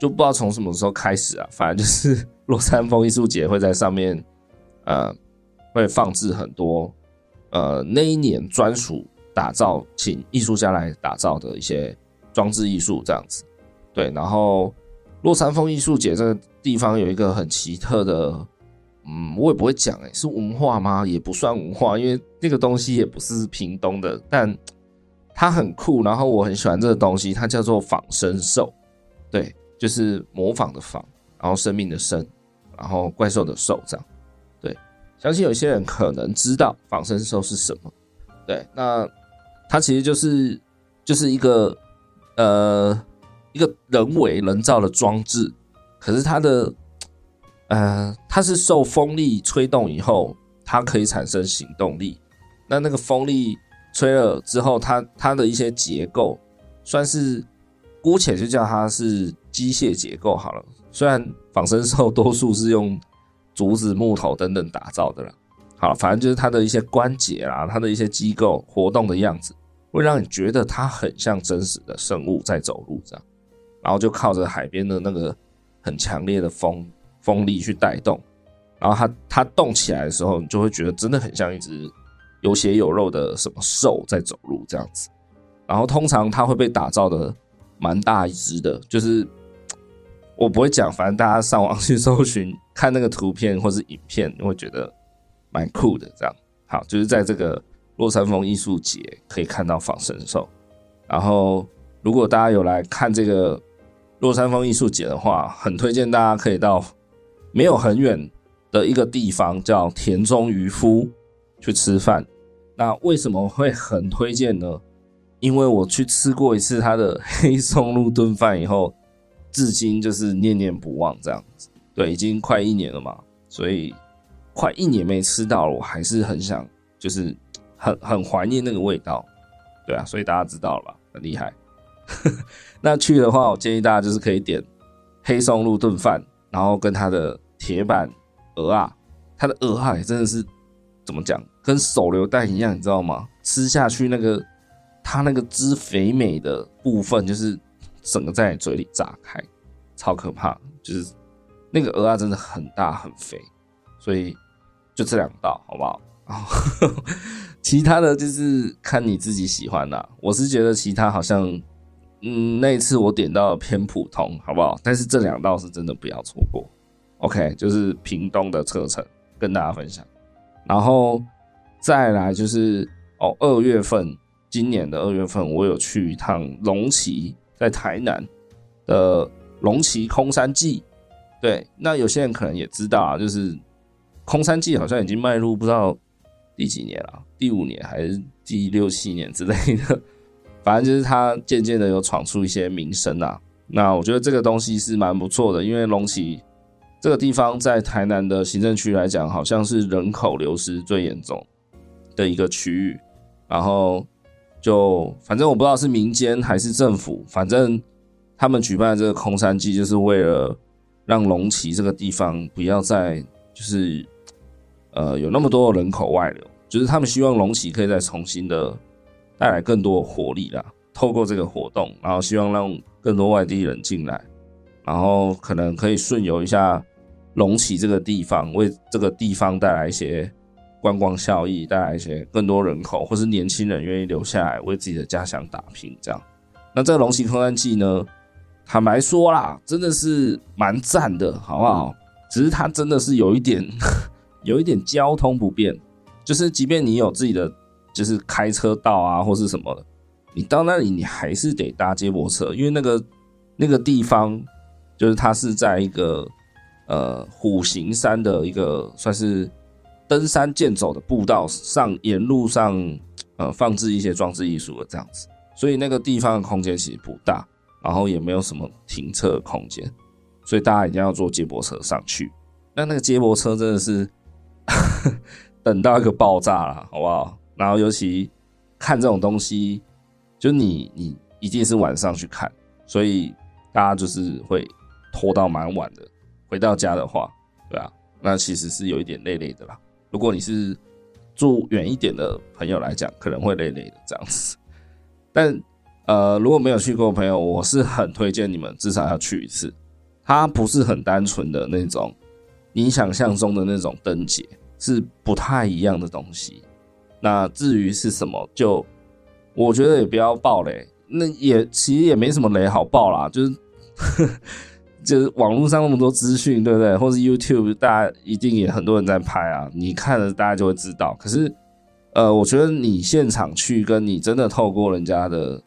就不知道从什么时候开始啊，反正就是 落山风艺术节会在上面，呃，会放置很多呃那一年专属。打造，请艺术家来打造的一些装置艺术这样子，对。然后，落山风艺术节这个地方有一个很奇特的，嗯，我也不会讲，诶，是文化吗？也不算文化，因为那个东西也不是屏东的，但它很酷。然后我很喜欢这个东西，它叫做仿生兽，对，就是模仿的仿，然后生命的生，然后怪兽的兽这样，对。相信有些人可能知道仿生兽是什么，对，那。它其实就是就是一个呃一个人为人造的装置，可是它的呃它是受风力吹动以后，它可以产生行动力。那那个风力吹了之后，它它的一些结构算是姑且就叫它是机械结构好了。虽然仿生兽多数是用竹子、木头等等打造的了，好，反正就是它的一些关节啦，它的一些机构活动的样子，会让你觉得它很像真实的生物在走路这样。然后就靠着海边的那个很强烈的风风力去带动，然后它它动起来的时候，你就会觉得真的很像一只有血有肉的什么兽在走路这样子。然后通常它会被打造的蛮大一只的，就是我不会讲，反正大家上网去搜寻看那个图片或是影片，你会觉得蛮酷的。这样好，就是在这个落山峰艺术节可以看到仿生兽。然后如果大家有来看这个。落山峰艺术节的话，很推荐大家可以到没有很远的一个地方，叫田中渔夫去吃饭。那为什么会很推荐呢？因为我去吃过一次他的黑松露炖饭以后，至今就是念念不忘这样子。对，已经快一年了嘛，所以快一年没吃到了，我还是很想，就是很很怀念那个味道。对啊，所以大家知道了吧？很厉害。那去的话，我建议大家就是可以点黑松露炖饭，然后跟他的铁板鹅啊，他的鹅啊也真的是怎么讲，跟手榴弹一样，你知道吗？吃下去那个它那个汁肥美的部分，就是整个在你嘴里炸开，超可怕。就是那个鹅啊真的很大很肥，所以就这两道好不好？其他的就是看你自己喜欢啦。我是觉得其他好像。嗯，那一次我点到偏普通，好不好？但是这两道是真的不要错过。OK，就是屏东的车程跟大家分享，然后再来就是哦，二月份，今年的二月份，我有去一趟龙崎，在台南的龙崎空山祭。对，那有些人可能也知道啊，就是空山祭好像已经迈入不知道第几年了，第五年还是第六七年之类的。反正就是他渐渐的有闯出一些名声啊，那我觉得这个东西是蛮不错的，因为龙崎这个地方在台南的行政区来讲，好像是人口流失最严重的一个区域。然后就反正我不知道是民间还是政府，反正他们举办这个空山祭，就是为了让龙崎这个地方不要再就是呃有那么多人口外流，就是他们希望龙崎可以再重新的。带来更多的活力啦，透过这个活动，然后希望让更多外地人进来，然后可能可以顺游一下龙崎这个地方，为这个地方带来一些观光效益，带来一些更多人口，或是年轻人愿意留下来为自己的家乡打拼。这样，那这个龙崎空山祭呢，坦白说啦，真的是蛮赞的，好不好？只是它真的是有一点，有一点交通不便，就是即便你有自己的。就是开车道啊，或是什么的，你到那里你还是得搭接驳车，因为那个那个地方就是它是在一个呃虎形山的一个算是登山健走的步道上，沿路上呃放置一些装置艺术的这样子，所以那个地方的空间其实不大，然后也没有什么停车空间，所以大家一定要坐接驳车上去。那那个接驳车真的是 等到一个爆炸了，好不好？然后尤其看这种东西，就你你一定是晚上去看，所以大家就是会拖到蛮晚的。回到家的话，对啊，那其实是有一点累累的啦。如果你是住远一点的朋友来讲，可能会累累的这样子。但呃，如果没有去过的朋友，我是很推荐你们至少要去一次。它不是很单纯的那种你想象中的那种灯节，是不太一样的东西。那至于是什么，就我觉得也不要爆雷，那也其实也没什么雷好爆啦，就是 就是网络上那么多资讯，对不对？或是 YouTube，大家一定也很多人在拍啊，你看了大家就会知道。可是，呃，我觉得你现场去，跟你真的透过人家的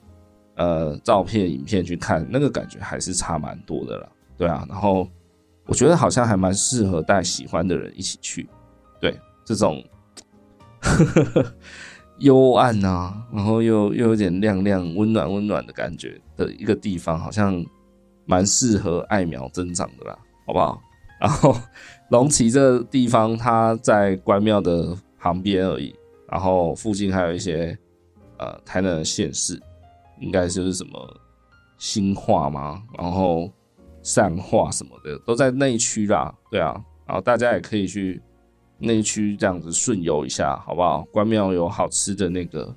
呃照片、影片去看，那个感觉还是差蛮多的啦，对啊。然后我觉得好像还蛮适合带喜欢的人一起去，对这种。幽暗啊，然后又又有点亮亮、温暖、温暖的感觉的一个地方，好像蛮适合爱苗增长的啦，好不好？然后龙崎这地方，它在关庙的旁边而已，然后附近还有一些呃台南的县市，应该就是什么新化吗，然后善化什么的都在内区啦，对啊，然后大家也可以去内区这样子顺游一下，好不好？关庙有好吃的那个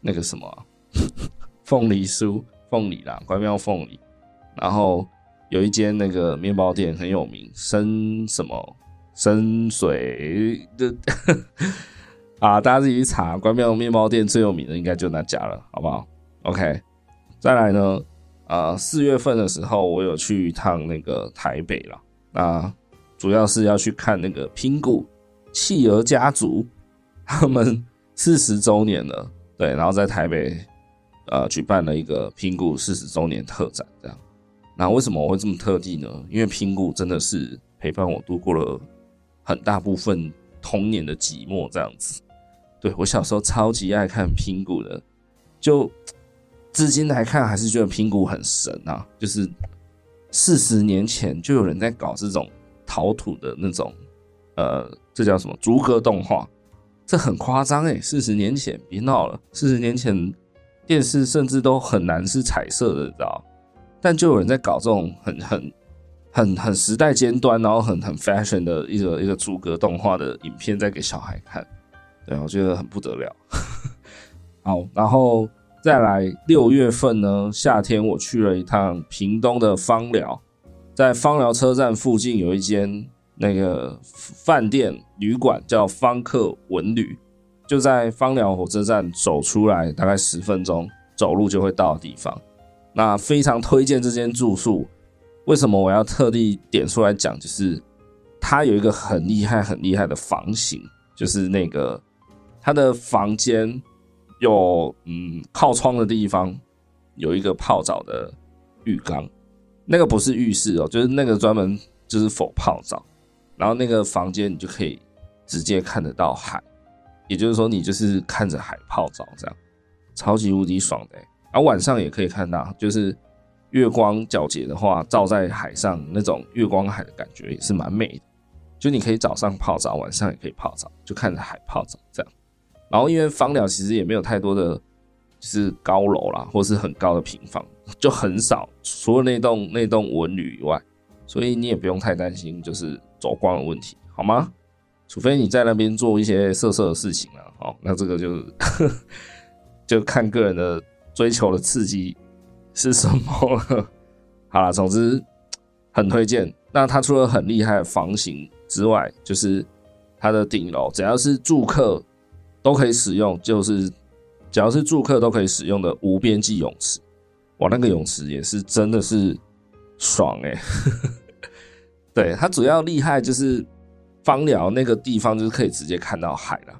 那个什么 凤梨酥，凤梨啦，关庙凤梨，然后有一间那个面包店很有名，深什么深水的。啊，大家自己去查，关庙面包店最有名的应该就那家了，好不好？OK，再来呢，呃，四月份的时候我有去一趟那个台北了，那主要是要去看那个拼谷企鹅家族他们四十周年了，对，然后在台北呃举办了一个拼谷四十周年特展，这样。那为什么我会这么特地呢？因为拼谷真的是陪伴我度过了很大部分童年的寂寞，这样子。对，我小时候超级爱看拼谷的，就至今来看还是觉得拼谷很神啊！就是四十年前就有人在搞这种陶土的那种，呃，这叫什么逐格动画？这很夸张诶，四十年前别闹了，四十年前电视甚至都很难是彩色的，你知道？但就有人在搞这种很很很很时代尖端，然后很很 fashion 的一个一个逐格动画的影片，在给小孩看。对，我觉得很不得了。好，然后再来六月份呢，夏天我去了一趟屏东的芳寮，在芳寮车站附近有一间那个饭店旅馆，叫方客文旅，就在芳寮火车站走出来大概十分钟走路就会到的地方。那非常推荐这间住宿。为什么我要特地点出来讲？就是它有一个很厉害、很厉害的房型，就是那个。它的房间有嗯靠窗的地方有一个泡澡的浴缸，那个不是浴室哦，就是那个专门就是否泡澡，然后那个房间你就可以直接看得到海，也就是说你就是看着海泡澡这样，超级无敌爽的。然后晚上也可以看到，就是月光皎洁的话照在海上那种月光海的感觉也是蛮美的，就你可以早上泡澡，晚上也可以泡澡，就看着海泡澡这样。然后因为芳寮其实也没有太多的，就是高楼啦，或是很高的平房，就很少，除了那栋那栋文旅以外，所以你也不用太担心就是走光的问题，好吗？除非你在那边做一些色色的事情了，哦，那这个就 就看个人的追求的刺激是什么了。好了，总之很推荐。那它除了很厉害的房型之外，就是它的顶楼，只要是住客。都可以使用，就是只要是住客都可以使用的无边际泳池，哇，那个泳池也是真的是爽哎、欸！对，它主要厉害就是芳寮那个地方就是可以直接看到海了，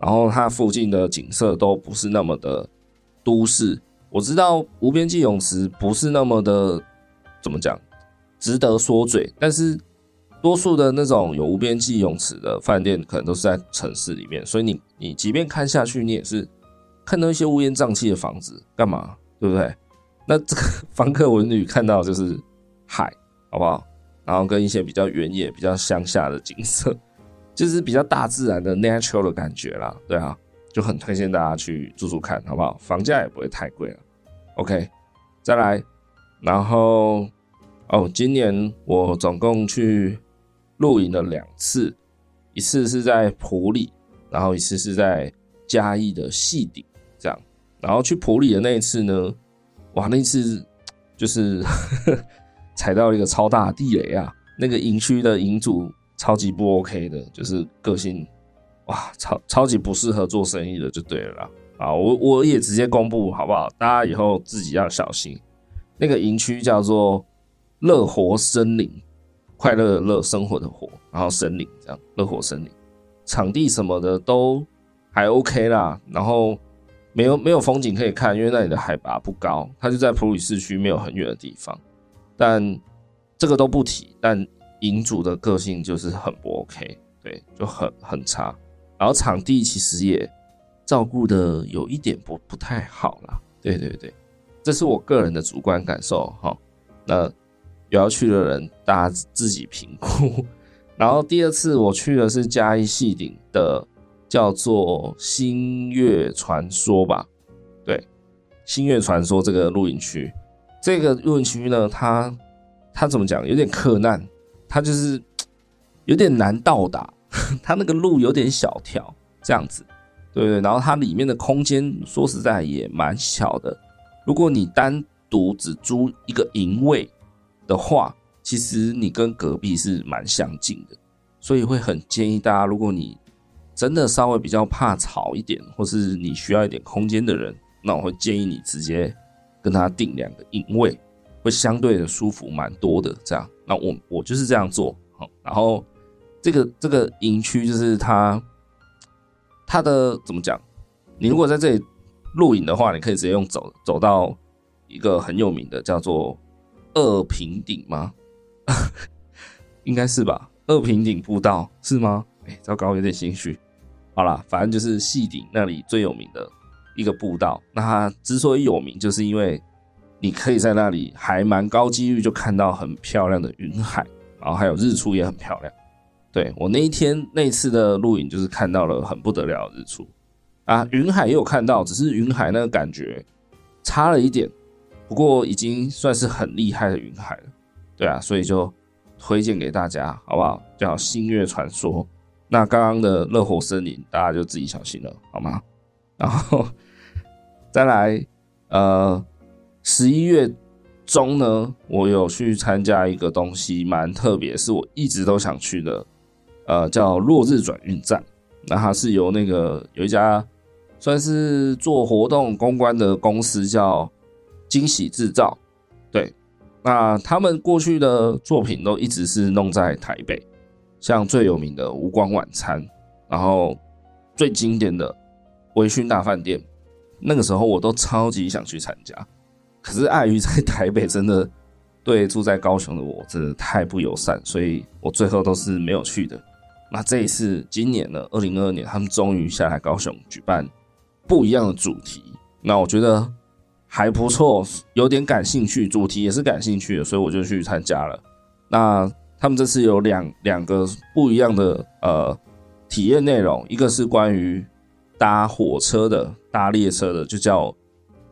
然后它附近的景色都不是那么的都市。我知道无边际泳池不是那么的怎么讲值得说嘴，但是。多数的那种有无边际泳池的饭店，可能都是在城市里面，所以你你即便看下去，你也是看到一些乌烟瘴气的房子，干嘛？对不对？那这个方客文旅看到就是海，好不好？然后跟一些比较原野、比较乡下的景色，就是比较大自然的 natural 的感觉啦。对啊，就很推荐大家去住住看，好不好？房价也不会太贵了。OK，再来，然后哦，今年我总共去。露营了两次，一次是在普里，然后一次是在嘉义的汐顶，这样。然后去普里的那一次呢，哇，那次就是呵 呵踩到一个超大地雷啊！那个营区的营主超级不 OK 的，就是个性哇，超超级不适合做生意的，就对了。啊，我我也直接公布好不好？大家以后自己要小心。那个营区叫做乐活森林。快乐的乐，生活的活，然后森林这样，乐活森林，场地什么的都还 OK 啦。然后没有没有风景可以看，因为那里的海拔不高，它就在普里市区没有很远的地方。但这个都不提，但营主的个性就是很不 OK，对，就很很差。然后场地其实也照顾的有一点不不太好啦。对对对，这是我个人的主观感受哈。那。有要去的人，大家自己评估。然后第二次我去的是嘉义戏顶的，叫做星月传说吧，对，星月传说这个露营区。这个露营区呢，它它怎么讲？有点克难，它就是有点难到达，它那个路有点小条，这样子，对对。然后它里面的空间说实在也蛮小的。如果你单独只租一个营位的话，其实你跟隔壁是蛮相近的，所以会很建议大家，如果你真的稍微比较怕吵一点，或是你需要一点空间的人，那我会建议你直接跟他订两个营位，会相对的舒服蛮多的。这样，那我我就是这样做。好，然后这个这个营区就是它它的怎么讲？你如果在这里露营的话，你可以直接用走走到一个很有名的叫做二平顶吗？应该是吧？二平顶步道是吗？哎、糟糕，有点心虚。好啦，反正就是细顶那里最有名的一个步道。那它之所以有名，就是因为你可以在那里还蛮高几率就看到很漂亮的云海，然后还有日出也很漂亮。对，我那一天那次的录影，就是看到了很不得了的日出啊，云海也有看到，只是云海那个感觉差了一点，不过已经算是很厉害的云海了。对啊，所以就推荐给大家，好不好？叫星月传说。那刚刚的热火森林，大家就自己小心了，好吗？然后再来，呃，十一月中呢，我有去参加一个东西，蛮特别，是我一直都想去的，呃，叫落日转运站。那它是由那个有一家算是做活动公关的公司叫惊喜制造，对，那他们过去的作品都一直是弄在台北。像最有名的无光晚餐，然后最经典的微醺大饭店，那个时候我都超级想去参加，可是碍于在台北真的对住在高雄的我真的太不友善，所以我最后都是没有去的。那这一次今年呢，二零二二年，他们终于下来高雄举办不一样的主题，那我觉得还不错，有点感兴趣，主题也是感兴趣的，所以我就去参加了。那。他们这次有两两个不一样的呃体验内容，一个是关于搭火车的、搭列车的，就叫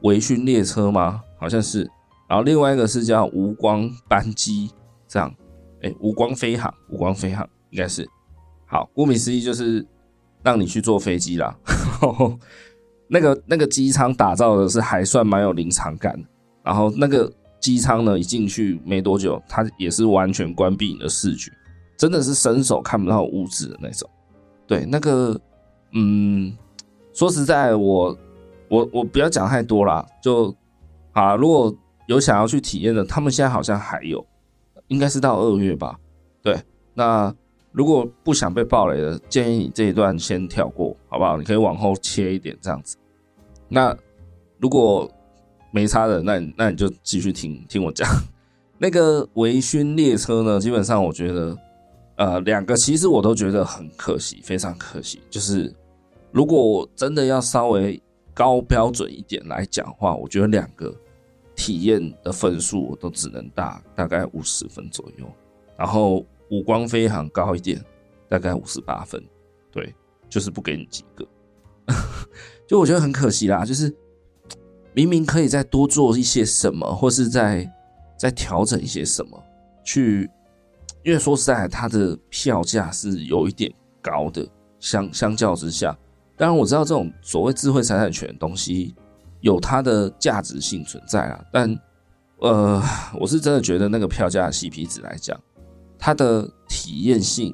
微醺列车吗？好像是。然后另外一个是叫无光班机，这样，哎，无光飞航，无光飞航应该是。好，顾名思义就是让你去坐飞机啦。那个那个机舱打造的是还算蛮有临场感，然后那个。机舱呢，一进去没多久，它也是完全关闭你的视觉，真的是伸手看不到屋子的那种。对，那个，嗯，说实在，我我我不要讲太多啦，就啊，如果有想要去体验的，他们现在好像还有，应该是到二月吧。对，那如果不想被爆雷的，建议你这一段先跳过，好不好？你可以往后切一点这样子。那如果没差的，那你那你就继续听听我讲。那个微醺列车呢，基本上我觉得，呃，两个其实我都觉得很可惜，非常可惜。就是如果我真的要稍微高标准一点来讲话，我觉得两个体验的分数我都只能打大概五十分左右，然后五光飞航高一点，大概五十八分。对，就是不给你及格，就我觉得很可惜啦，就是。明明可以再多做一些什么，或是再再调整一些什么，去，因为说实在，它的票价是有一点高的，相相较之下，当然我知道这种所谓智慧财产权的东西有它的价值性存在啊，但呃，我是真的觉得那个票价 CP 值来讲，它的体验性，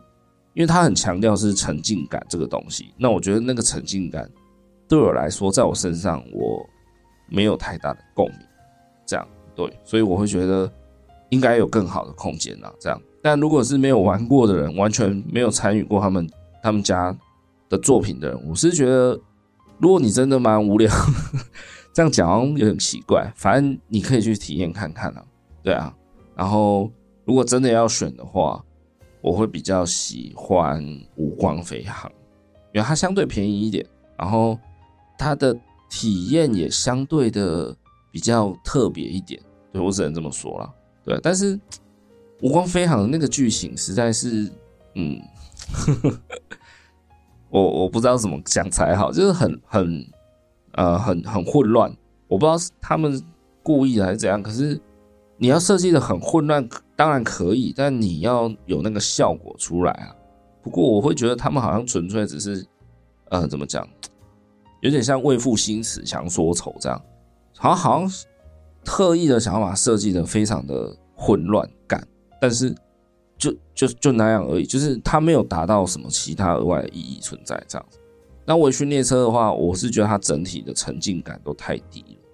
因为它很强调是沉浸感这个东西，那我觉得那个沉浸感对我来说，在我身上我。没有太大的共鸣，这样对，所以我会觉得应该有更好的空间啊，这样。但如果是没有玩过的人，完全没有参与过他们他们家的作品的人，我是觉得，如果你真的蛮无聊，这样讲有点奇怪。反正你可以去体验看看啊，对啊。然后如果真的要选的话，我会比较喜欢无光飞航，因为它相对便宜一点，然后它的。体验也相对的比较特别一点，对，我只能这么说了。对，但是无光飞航那个剧情实在是，嗯，呵 呵我我不知道怎么讲才好，就是很很呃很很混乱。我不知道是他们故意还是怎样？可是你要设计的很混乱，当然可以，但你要有那个效果出来啊。不过我会觉得他们好像纯粹只是，呃，怎么讲，有点像为赋新词强说愁这样，好像好像特意的想要把设计的非常的混乱感，但是就就就那样而已，就是它没有达到什么其他额外的意义存在这样子。那微醺列车的话，我是觉得它整体的沉浸感都太低了，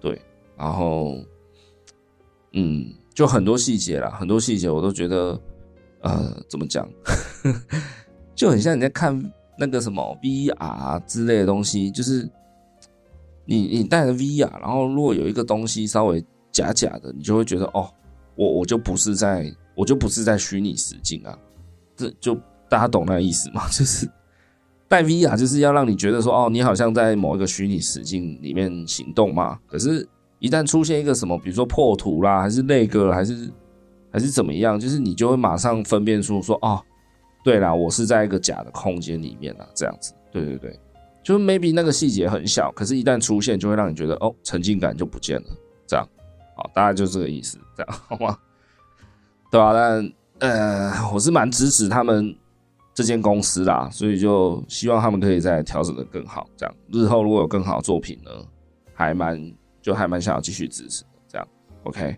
对，然后，嗯，就很多细节啦，很多细节我都觉得。呃，怎么讲，就很像你在看那个什么 VR 之类的东西，就是你你戴着 VR，然后如果有一个东西稍微假假的，你就会觉得哦，我我就不是在，我就不是在虚拟实境啊，这就大家懂那个意思吗？就是戴 VR 就是要让你觉得说哦，你好像在某一个虚拟实境里面行动嘛，可是，一旦出现一个什么，比如说破图啦，还是那个，还是。还是怎么样？就是你就会马上分辨出说，哦，对啦，我是在一个假的空间里面啦，这样子。对对对，就是 maybe 那个细节很小，可是一旦出现，就会让你觉得哦，沉浸感就不见了。这样，好，大概就这个意思，这样好吗？对吧？但呃，我是蛮支持他们这间公司啦，所以就希望他们可以再调整得更好。这样，日后如果有更好的作品呢，还蛮就还蛮想要继续支持的。这样，OK，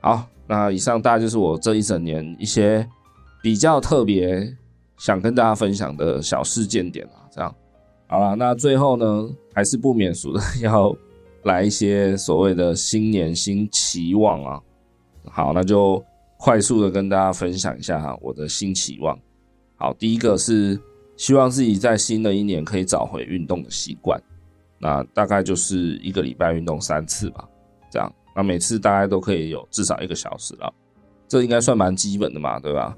好。那以上大概就是我这一整年一些比较特别想跟大家分享的小事件点啊，这样好了。那最后呢，还是不免俗的 要来一些所谓的新年新期望啊。好，那就快速的跟大家分享一下哈我的新期望。好，第一个是希望自己在新的一年可以找回运动的习惯，那大概就是一个礼拜运动三次吧，这样。那每次大概都可以有至少一个小时了，这应该算蛮基本的嘛，对吧？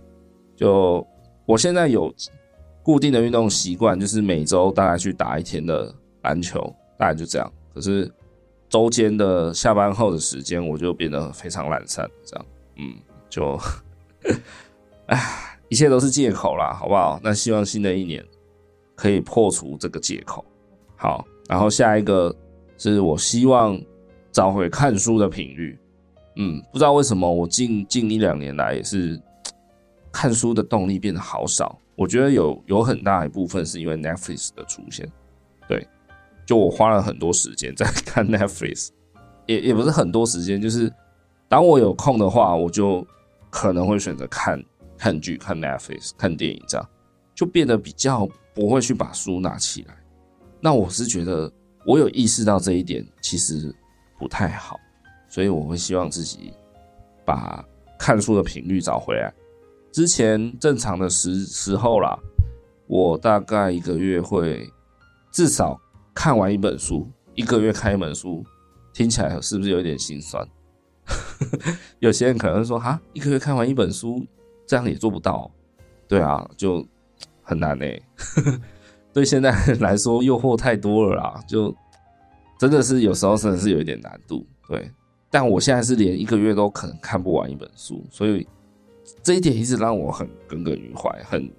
就我现在有固定的运动习惯，就是每周大概去打一天的篮球，大概就这样。可是周间的下班后的时间，我就变得非常懒散，这样，嗯，就，唉，一切都是借口啦，好不好？那希望新的一年可以破除这个借口。好，然后下一个是我希望。找回看书的频率，嗯，不知道为什么我近近一两年来也是 看书的动力变得好少。我觉得有有很大一部分是因为 Netflix 的出现，对，就我花了很多时间在看 Netflix，也也不是很多时间，就是当我有空的话，我就可能会选择看看剧、看 Netflix、看电影，这样就变得比较不会去把书拿起来。那我是觉得我有意识到这一点，其实。不太好，所以我会希望自己把看书的频率找回来。之前正常的时时候啦，我大概一个月会至少看完一本书，一个月看一本书，听起来是不是有点心酸？有些人可能说哈，一个月看完一本书，这样也做不到。对啊，就很难呢。对现在 来说，诱惑太多了啦，就。真的是有时候真的是有一点难度，对。但我现在是连一个月都可能看不完一本书，所以这一点一直让我很耿耿于怀，很，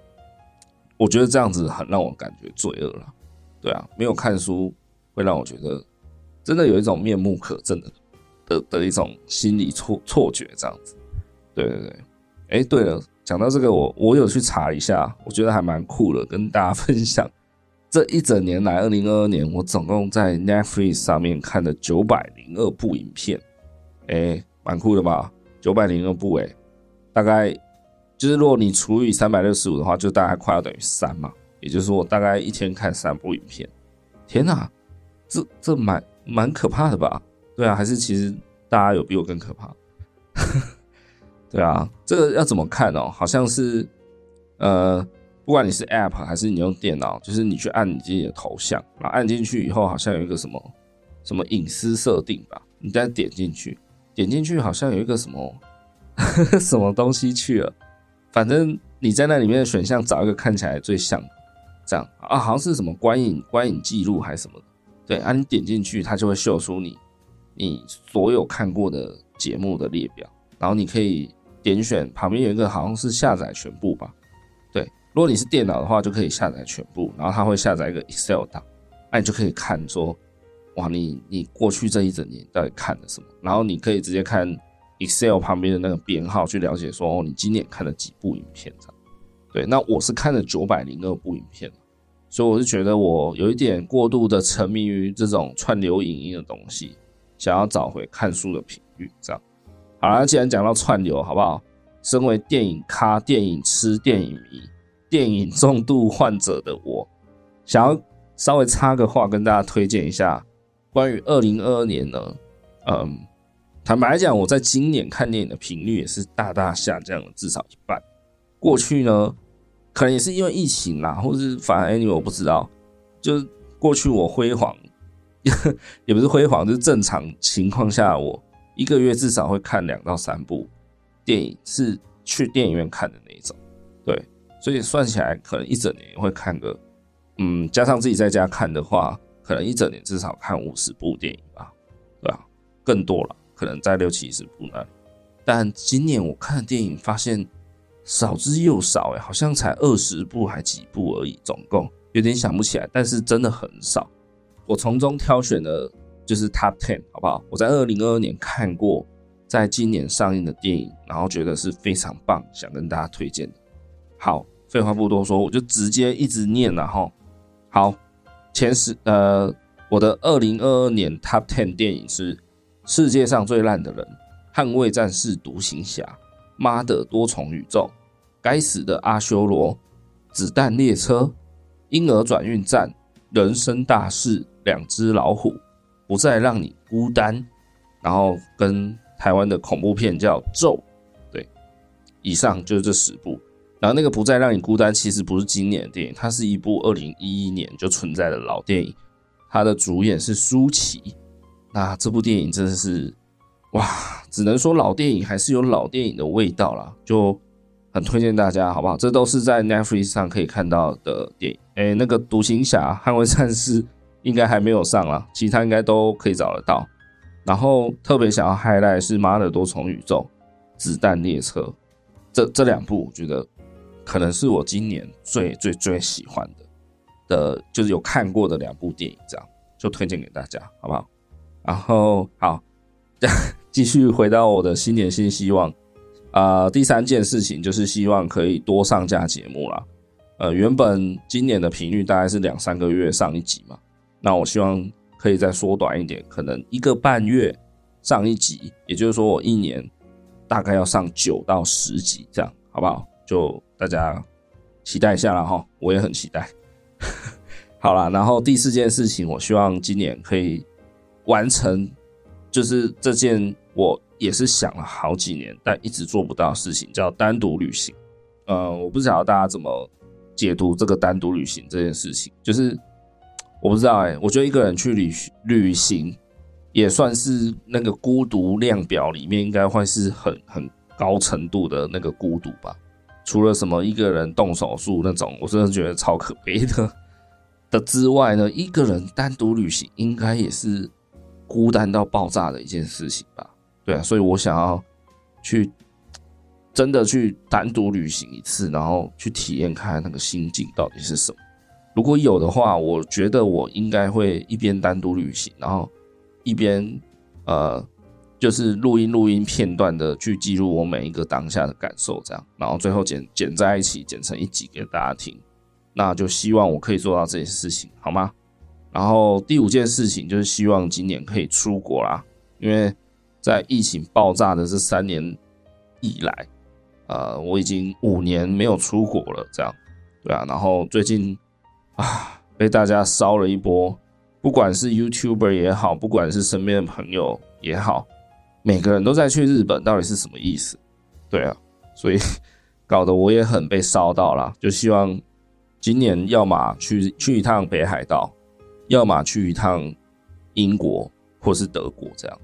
我觉得这样子很让我感觉罪恶了。对啊，没有看书会让我觉得真的有一种面目可憎的的的一种心理错错觉，这样子。对对对，哎，对了，讲到这个，我我有去查一下，我觉得还蛮酷的，跟大家分享。这一整年来，二零二二年，我总共在 Netflix 上面看了九百零二部影片，哎，蛮酷的吧？九百零二部，哎，大概就是如果你除以三百六十五的话，就大概快要等于三嘛。也就是说，我大概一天看三部影片。天哪，这这蛮蛮可怕的吧？对啊，还是其实大家有比我更可怕？对啊，这个要怎么看哦？好像是呃。不管你是 App 还是你用电脑，就是你去按你自己的头像，然后按进去以后，好像有一个什么什么隐私设定吧，你再点进去，点进去好像有一个什么 什么东西去了，反正你在那里面的选项找一个看起来最像，这样啊，好像是什么观影观影记录还是什么，对，啊，你点进去，它就会秀出你你所有看过的节目的列表，然后你可以点选旁边有一个好像是下载全部吧。如果你是电脑的话，就可以下载全部，然后它会下载一个 Excel 档，那你就可以看说哇，你你过去这一整年到底看了什么？然后你可以直接看 Excel 旁边的那个编号去了解说，哦，你今年看了几部影片这样。对，那我是看了九百零二部影片，所以我是觉得我有一点过度的沉迷于这种串流影音的东西，想要找回看书的频率这样。好了，既然讲到串流，好不好？身为电影咖、电影痴、电影迷、电影重度患者的我，想要稍微插个话，跟大家推荐一下关于二零二二年呢。嗯，坦白来讲，我在今年看电影的频率也是大大下降了，至少一半。过去呢，可能也是因为疫情啦，或是反正 anyway 我不知道。就是过去我辉煌，也不是辉煌，就是正常情况下，我一个月至少会看两到三部。电影是去电影院看的那一种，对，所以算起来可能一整年会看个，嗯，加上自己在家看的话，可能一整年至少看五十部电影吧，对吧？更多了，可能在六七十部那里。但今年我看的电影发现少之又少，哎，好像才二十部还几部而已，总共有点想不起来，但是真的很少。我从中挑选的就是 Top Ten，好不好？我在二零二二年看过。在今年上映的电影，然后觉得是非常棒，想跟大家推荐的。好，废话不多说，我就直接一直念了哈。好，前十呃，我的二零二二年 Top Ten 电影是《世界上最烂的人》、《捍卫战士》、《独行侠》、《妈的多重宇宙》、《该死的阿修罗》、《子弹列车》、《婴儿转运站》、《人生大事》、《两只老虎》、《不再让你孤单》，然后跟。台湾的恐怖片叫《咒》，对，以上就是这十部。然后那个不再让你孤单，其实不是今年的电影，它是一部二零一一年就存在的老电影。它的主演是舒淇。那这部电影真的是，哇，只能说老电影还是有老电影的味道啦，就很推荐大家，好不好？这都是在 Netflix 上可以看到的电影。哎，那个《独行侠》《捍卫战士》应该还没有上啦，其他应该都可以找得到。然后特别想要 highlight 是《妈的多重宇宙》、《子弹列车》这这两部，我觉得可能是我今年最最最喜欢的的，就是有看过的两部电影，这样就推荐给大家，好不好？然后好，继续回到我的新年新希望啊、呃，第三件事情就是希望可以多上架节目啦。呃，原本今年的频率大概是两三个月上一集嘛，那我希望。可以再缩短一点，可能一个半月上一集，也就是说我一年大概要上九到十集，这样好不好？就大家期待一下了哈，我也很期待。好啦，然后第四件事情，我希望今年可以完成，就是这件我也是想了好几年但一直做不到的事情，叫单独旅行。呃，我不知道大家怎么解读这个单独旅行这件事情，就是。我不知道哎、我觉得一个人去旅旅行，也算是那个孤独量表里面应该会是很很高程度的那个孤独吧。除了什么一个人动手术那种，我真的觉得超可悲的 的之外呢，一个人单独旅行应该也是孤单到爆炸的一件事情吧。对啊，所以我想要去真的去单独旅行一次，然后去体验看那个心境到底是什么。如果有的话，我觉得我应该会一边单独旅行，然后一边呃，就是录音录音片段的去记录我每一个当下的感受，这样，然后最后剪剪在一起，剪成一集给大家听。那就希望我可以做到这件事情，好吗？然后第五件事情就是希望今年可以出国啦，因为在疫情爆炸的这三年以来，呃，我已经五年没有出国了，这样，对啊，然后最近。啊，被大家烧了一波，不管是 YouTuber 也好，不管是身边的朋友也好，每个人都在去日本，到底是什么意思？对啊，所以 搞得我也很被烧到了。就希望今年要么去去一趟北海道，要么去一趟英国或是德国，这样，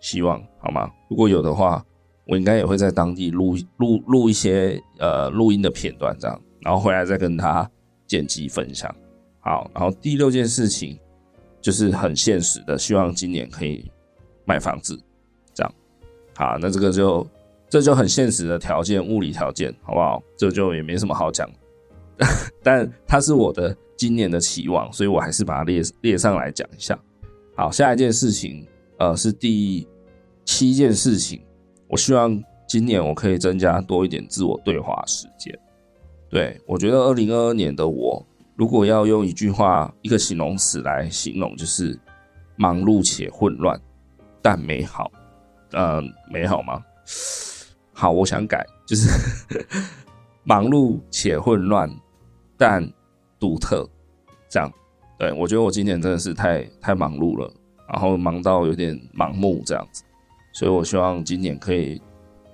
希望好吗？如果有的话，我应该也会在当地录录录一些呃录音的片段，这样，然后回来再跟他。剪辑分享，好，然后第六件事情就是很现实的，希望今年可以买房子，好，那这个就这就很现实的条件，物理条件，好不好？这就也没什么好讲，但它是我的今年的期望，所以我还是把它列列上来讲一下。好，下一件事情，呃，是第七件事情。我希望今年我可以增加多一点自我对话时间。对，我觉得二零二二年的我，如果要用一句话、一个形容词来形容，就是忙碌且混乱，但美好。呃，美好吗？好，我想改，就是 忙碌且混乱，但独特。这样，对，我觉得我今年真的是太太忙碌了，然后忙到有点盲目这样子，所以我希望今年可以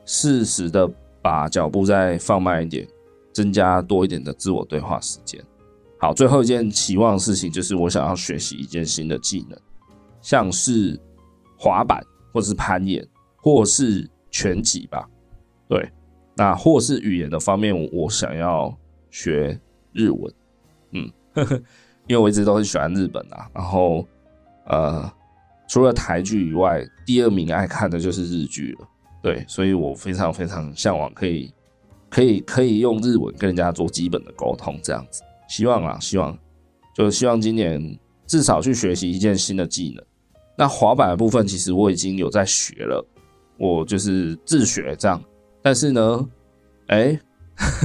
适时的把脚步再放慢一点，增加多一点的自我对话时间。好，最后一件期望事情就是我想要学习一件新的技能，像是滑板，或是攀岩，或是拳击吧。对，那或是语言的方面，我想要学日文。嗯，呵呵。因为我一直都很喜欢日本啊，然后呃，除了台剧以外，第二名爱看的就是日剧了。对，所以我非常非常向往可以可以可以用日文跟人家做基本的沟通，这样子。希望啊，希望就是希望今年至少去学习一件新的技能。那滑板的部分，其实我已经有在学了，我就是自学这样。但是呢，哎，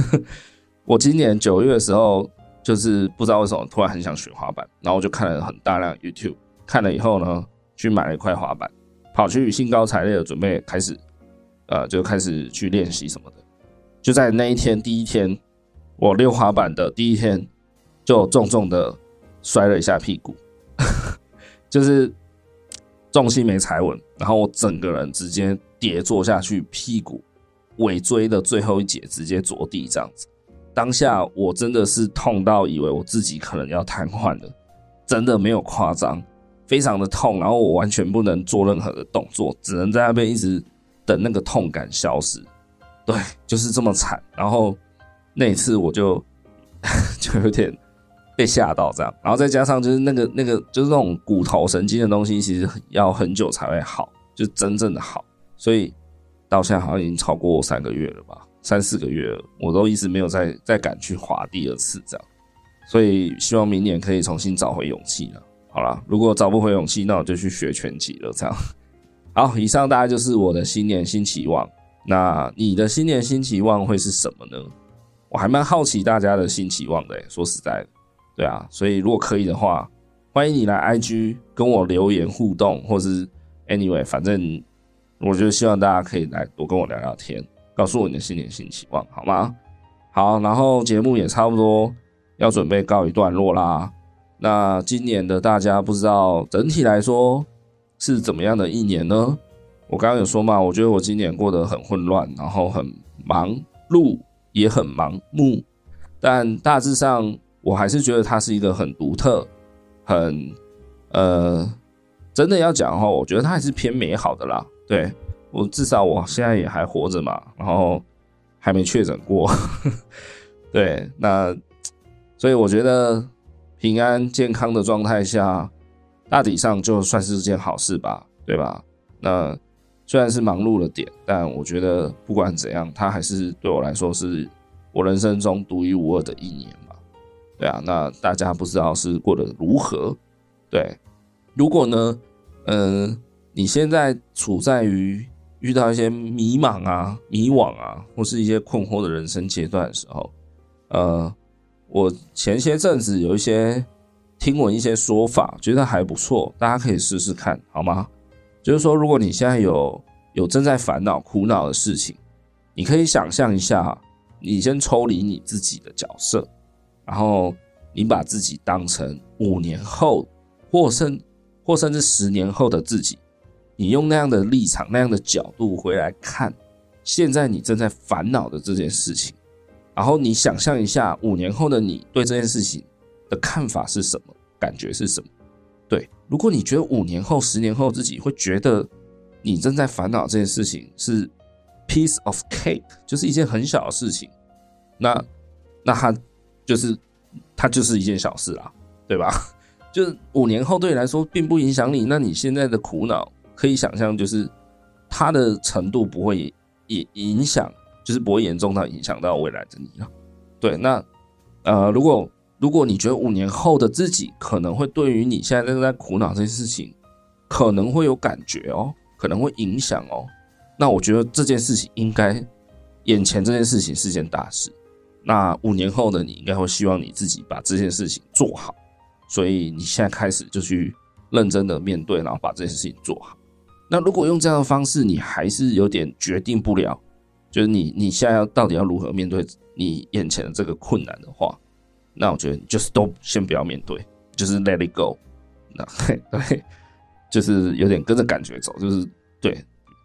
我今年九月的时候。就是不知道为什么突然很想学滑板，然后就看了很大量 YouTube，看了以后呢，去买了一块滑板，跑去兴高采烈的准备开始，呃，就开始去练习什么的。就在那一天第一天，我溜滑板的第一天，就重重的摔了一下屁股，就是重心没踩稳，然后我整个人直接跌坐下去，屁股尾椎的最后一节直接着地这样子。当下我真的是痛到以为我自己可能要瘫痪了，真的没有夸张，非常的痛，然后我完全不能做任何的动作，只能在那边一直等那个痛感消失。对，就是这么惨。然后那一次我就 就有点被吓到这样，然后再加上就是那个那个就是那种骨头神经的东西，其实要很久才会好，就真正的好。所以到现在好像已经超过三个月了吧。三四个月了，我都一直没有再再敢去滑第二次这样，所以希望明年可以重新找回勇气了。好了，如果找不回勇气，那我就去学拳击了。这样，好，以上大概就是我的新年新期望。那你的新年新期望会是什么呢？我还蛮好奇大家的新期望的。说实在的，对啊，所以如果可以的话，欢迎你来 IG 跟我留言互动，或是 anyway，反正我就希望大家可以来多跟我聊聊天。告诉我你的新年新期望，好吗？好，然后节目也差不多要准备告一段落啦。那今年的大家不知道整体来说是怎么样的一年呢？我刚刚有说嘛，我觉得我今年过得很混乱，然后很忙碌，也很盲目。但大致上，我还是觉得它是一个很独特、很呃，真的要讲的话，我觉得它还是偏美好的啦。对。我至少我现在也还活着嘛，然后还没确诊过，对，那所以我觉得平安健康的状态下，大体上就算是件好事吧，对吧？那虽然是忙碌了点，但我觉得不管怎样，它还是对我来说是我人生中独一无二的一年，对啊。那大家不知道是过得如何？对，如果呢，嗯、你现在处在于。遇到一些迷茫啊、迷惘啊，或是一些困惑的人生阶段的时候，呃，我前些阵子有一些听闻一些说法，觉得还不错，大家可以试试看，好吗？就是说，如果你现在有有正在烦恼、苦恼的事情，你可以想象一下，你先抽离你自己的角色，然后你把自己当成五年后，或甚或甚至十年后的自己。你用那样的立场、那样的角度回来看，现在你正在烦恼的这件事情，然后你想象一下五年后的你对这件事情的看法是什么，感觉是什么？对，如果你觉得五年后、十年后自己会觉得你正在烦恼这件事情是 piece of cake，就是一件很小的事情，那那他就是它就是一件小事啦，对吧？就是五年后对你来说并不影响你，那你现在的苦恼。可以想象，就是它的程度不会也影响，就是不会严重到影响到未来的你了。对，那呃，如果如果你觉得五年后的自己可能会对于你现在正在苦恼这件事情可能会有感觉哦，可能会影响哦。那我觉得这件事情应该，眼前这件事情是件大事。那五年后的你应该会希望你自己把这件事情做好，所以你现在开始就去认真的面对，然后把这件事情做好。那如果用这样的方式，你还是有点决定不了，就是你你现在要到底要如何面对你眼前的这个困难的话，那我觉得就是都先不要面对，就是 let it go。那 对，就是有点跟着感觉走，就是对，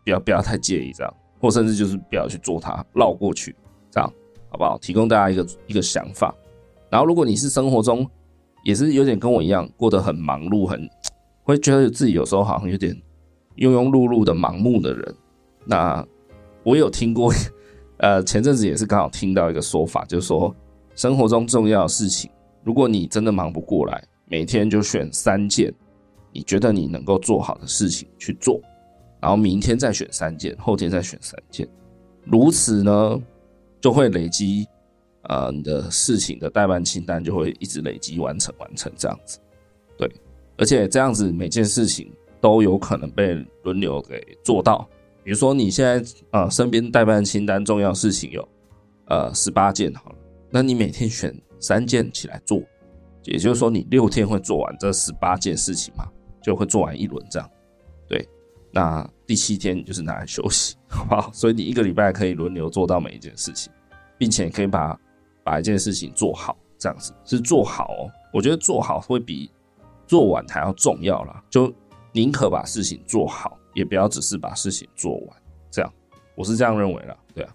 不要不要太介意这样，或甚至就是不要去做它，绕过去这样，好不好？提供大家一个一个想法。然后，如果你是生活中也是有点跟我一样过得很忙碌，很 会觉得自己有时候好像有点庸庸碌碌的盲目的人，那我有听过，呃，前阵子也是刚好听到一个说法，就是说生活中重要的事情，如果你真的忙不过来。每天就选三件你觉得你能够做好的事情去做，然后明天再选三件，后天再选三件，如此呢，就会累积，呃，你的事情的代办清单就会一直累积完成完成这样子，对，而且这样子每件事情都有可能被轮流给做到。比如说你现在呃身边代办清单重要事情有呃十八件好了，那你每天选三件起来做。也就是说，你六天会做完这十八件事情嘛，就会做完一轮这样。对，那第七天就是拿来休息，好不好？所以你一个礼拜可以轮流做到每一件事情，并且可以把把一件事情做好，这样子是做好哦。我觉得做好会比做完还要重要啦，就宁可把事情做好，也不要只是把事情做完。这样，我是这样认为啦，对啊。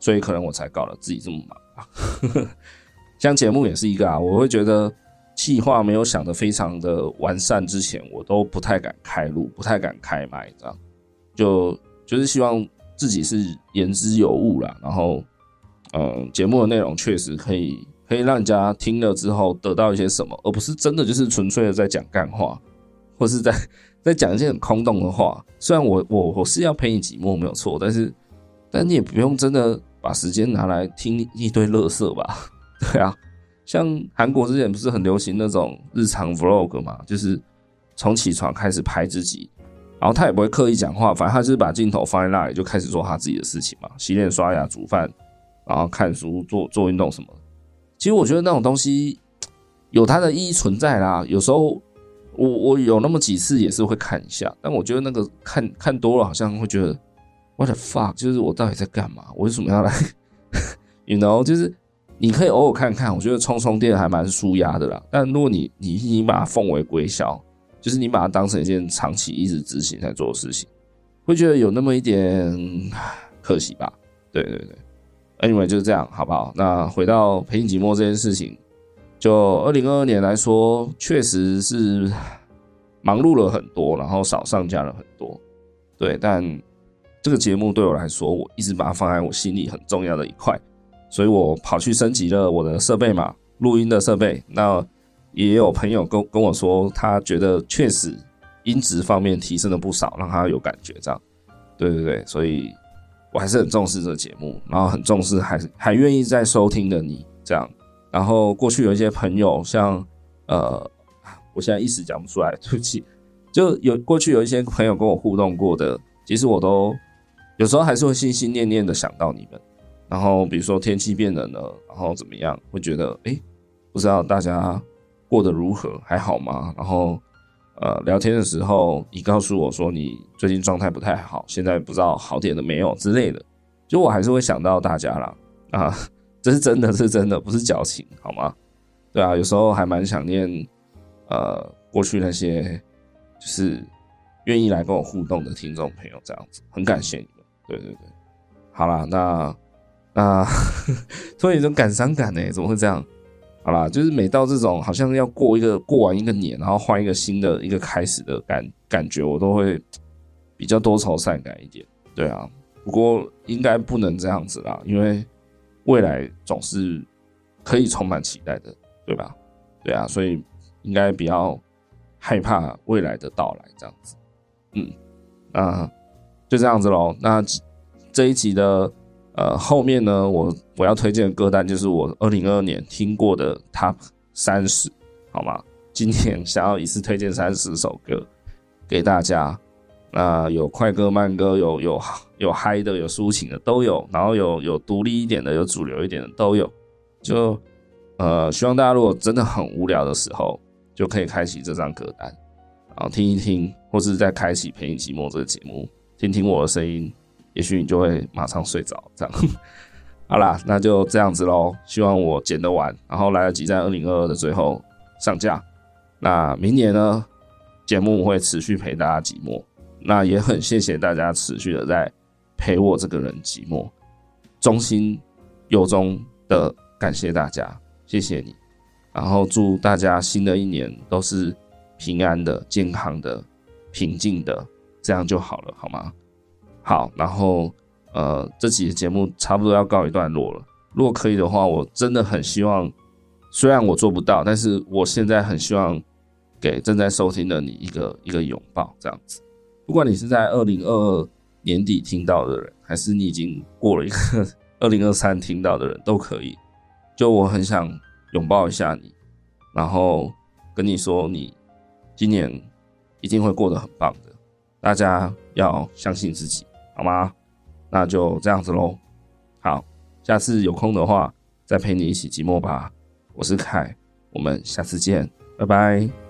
所以可能我才搞得自己这么忙啊。像节目也是一个啊，我会觉得计划没有想得非常的完善之前，我都不太敢开路，不太敢开麦，这样就就是希望自己是言之有物啦，然后嗯，节目的内容确实可以可以让人家听了之后得到一些什么，而不是真的就是纯粹的在讲干话，或是在在讲一些很空洞的话。虽然我我我是要陪你寂寞没有错，但是但你也不用真的把时间拿来听一堆垃圾吧。对啊，像韩国之前不是很流行那种日常 vlog 嘛，就是从起床开始拍自己，然后他也不会刻意讲话，反正他就是把镜头放在那里，就开始做他自己的事情嘛，洗脸、刷牙、煮饭，然后看书、做做运动什么。其实我觉得那种东西有它的意义存在啦。有时候我我有那么几次也是会看一下，但我觉得那个看看多了，好像会觉得 what the fuck，就是我到底在干嘛？我为什么要来？You know，就是。你可以偶尔看看，我觉得充充电还蛮舒压的啦。但如果你你你把它奉为圭臊，就是你把它当成一件长期一直执行在做的事情，会觉得有那么一点可惜吧？对对对，Anyway 就是这样，好不好？那回到陪你寂寞这件事情，就二零二二年来说，确实是忙碌了很多，然后少上架了很多。对，但这个节目对我来说，我一直把它放在我心里很重要的一块。所以我跑去升级了我的设备嘛，录音的设备。那也有朋友跟跟我说，他觉得确实音质方面提升了不少，让他有感觉这样。对对对，所以我还是很重视这个节目，然后很重视还还愿意在收听的你这样。然后过去有一些朋友，像呃，我现在一时讲不出来，对不起。就有过去有一些朋友跟我互动过的，其实我都有时候还是会心心念念的想到你们。然后比如说天气变冷了，然后怎么样？会觉得哎，不知道大家过得如何，还好吗？然后呃，聊天的时候，你告诉我说你最近状态不太好，现在不知道好点了没有之类的，就我还是会想到大家啦啊，这是真的，是真的，不是矫情，好吗？对啊，有时候还蛮想念呃过去那些就是愿意来跟我互动的听众朋友，这样子很感谢你们。对对对，好啦，那。啊，突然有种感伤感呢，怎么会这样？好啦，就是每到这种好像要过一个过完一个年，然后换一个新的一个开始的感感觉，我都会比较多愁善感一点。对啊，不过应该不能这样子啦，因为未来总是可以充满期待的，对吧？对啊，所以应该比较害怕未来的到来，这样子。嗯，啊，就这样子喽。那这一集的。呃，后面呢，我我要推荐的歌单就是我二零二二年听过的 Top 三十，好吗？今天想要一次推荐三十首歌，给大家。那有快歌慢歌，有有有嗨的，有抒情的都有，然后有有独立一点的，有主流一点的都有。就呃，希望大家如果真的很无聊的时候，就可以开启这张歌单，然后听一听，或是再开启陪你寂寞这个节目，听听我的声音，也许你就会马上睡着。这样，好啦，那就这样子喽。希望我剪得完，然后来得及在二零二二的最后上架。那明年呢，节目会持续陪大家寂寞。那也很谢谢大家持续的在陪我这个人寂寞，衷心由衷的感谢大家，谢谢你。然后祝大家新的一年都是平安的、健康的、平静的，这样就好了，好吗？好，然后呃，这期的节目差不多要告一段落了。如果可以的话，我真的很希望，虽然我做不到，但是我现在很希望给正在收听的你一个一个拥抱，这样子。不管你是在二零二二年底听到的人，还是你已经过了一个二零二三听到的人，都可以。就我很想拥抱一下你，然后跟你说，你今年一定会过得很棒的。大家要相信自己，好吗？那就这样子喽。好，下次有空的话再陪你一起寂寞吧。我是凯，我们下次见，拜拜。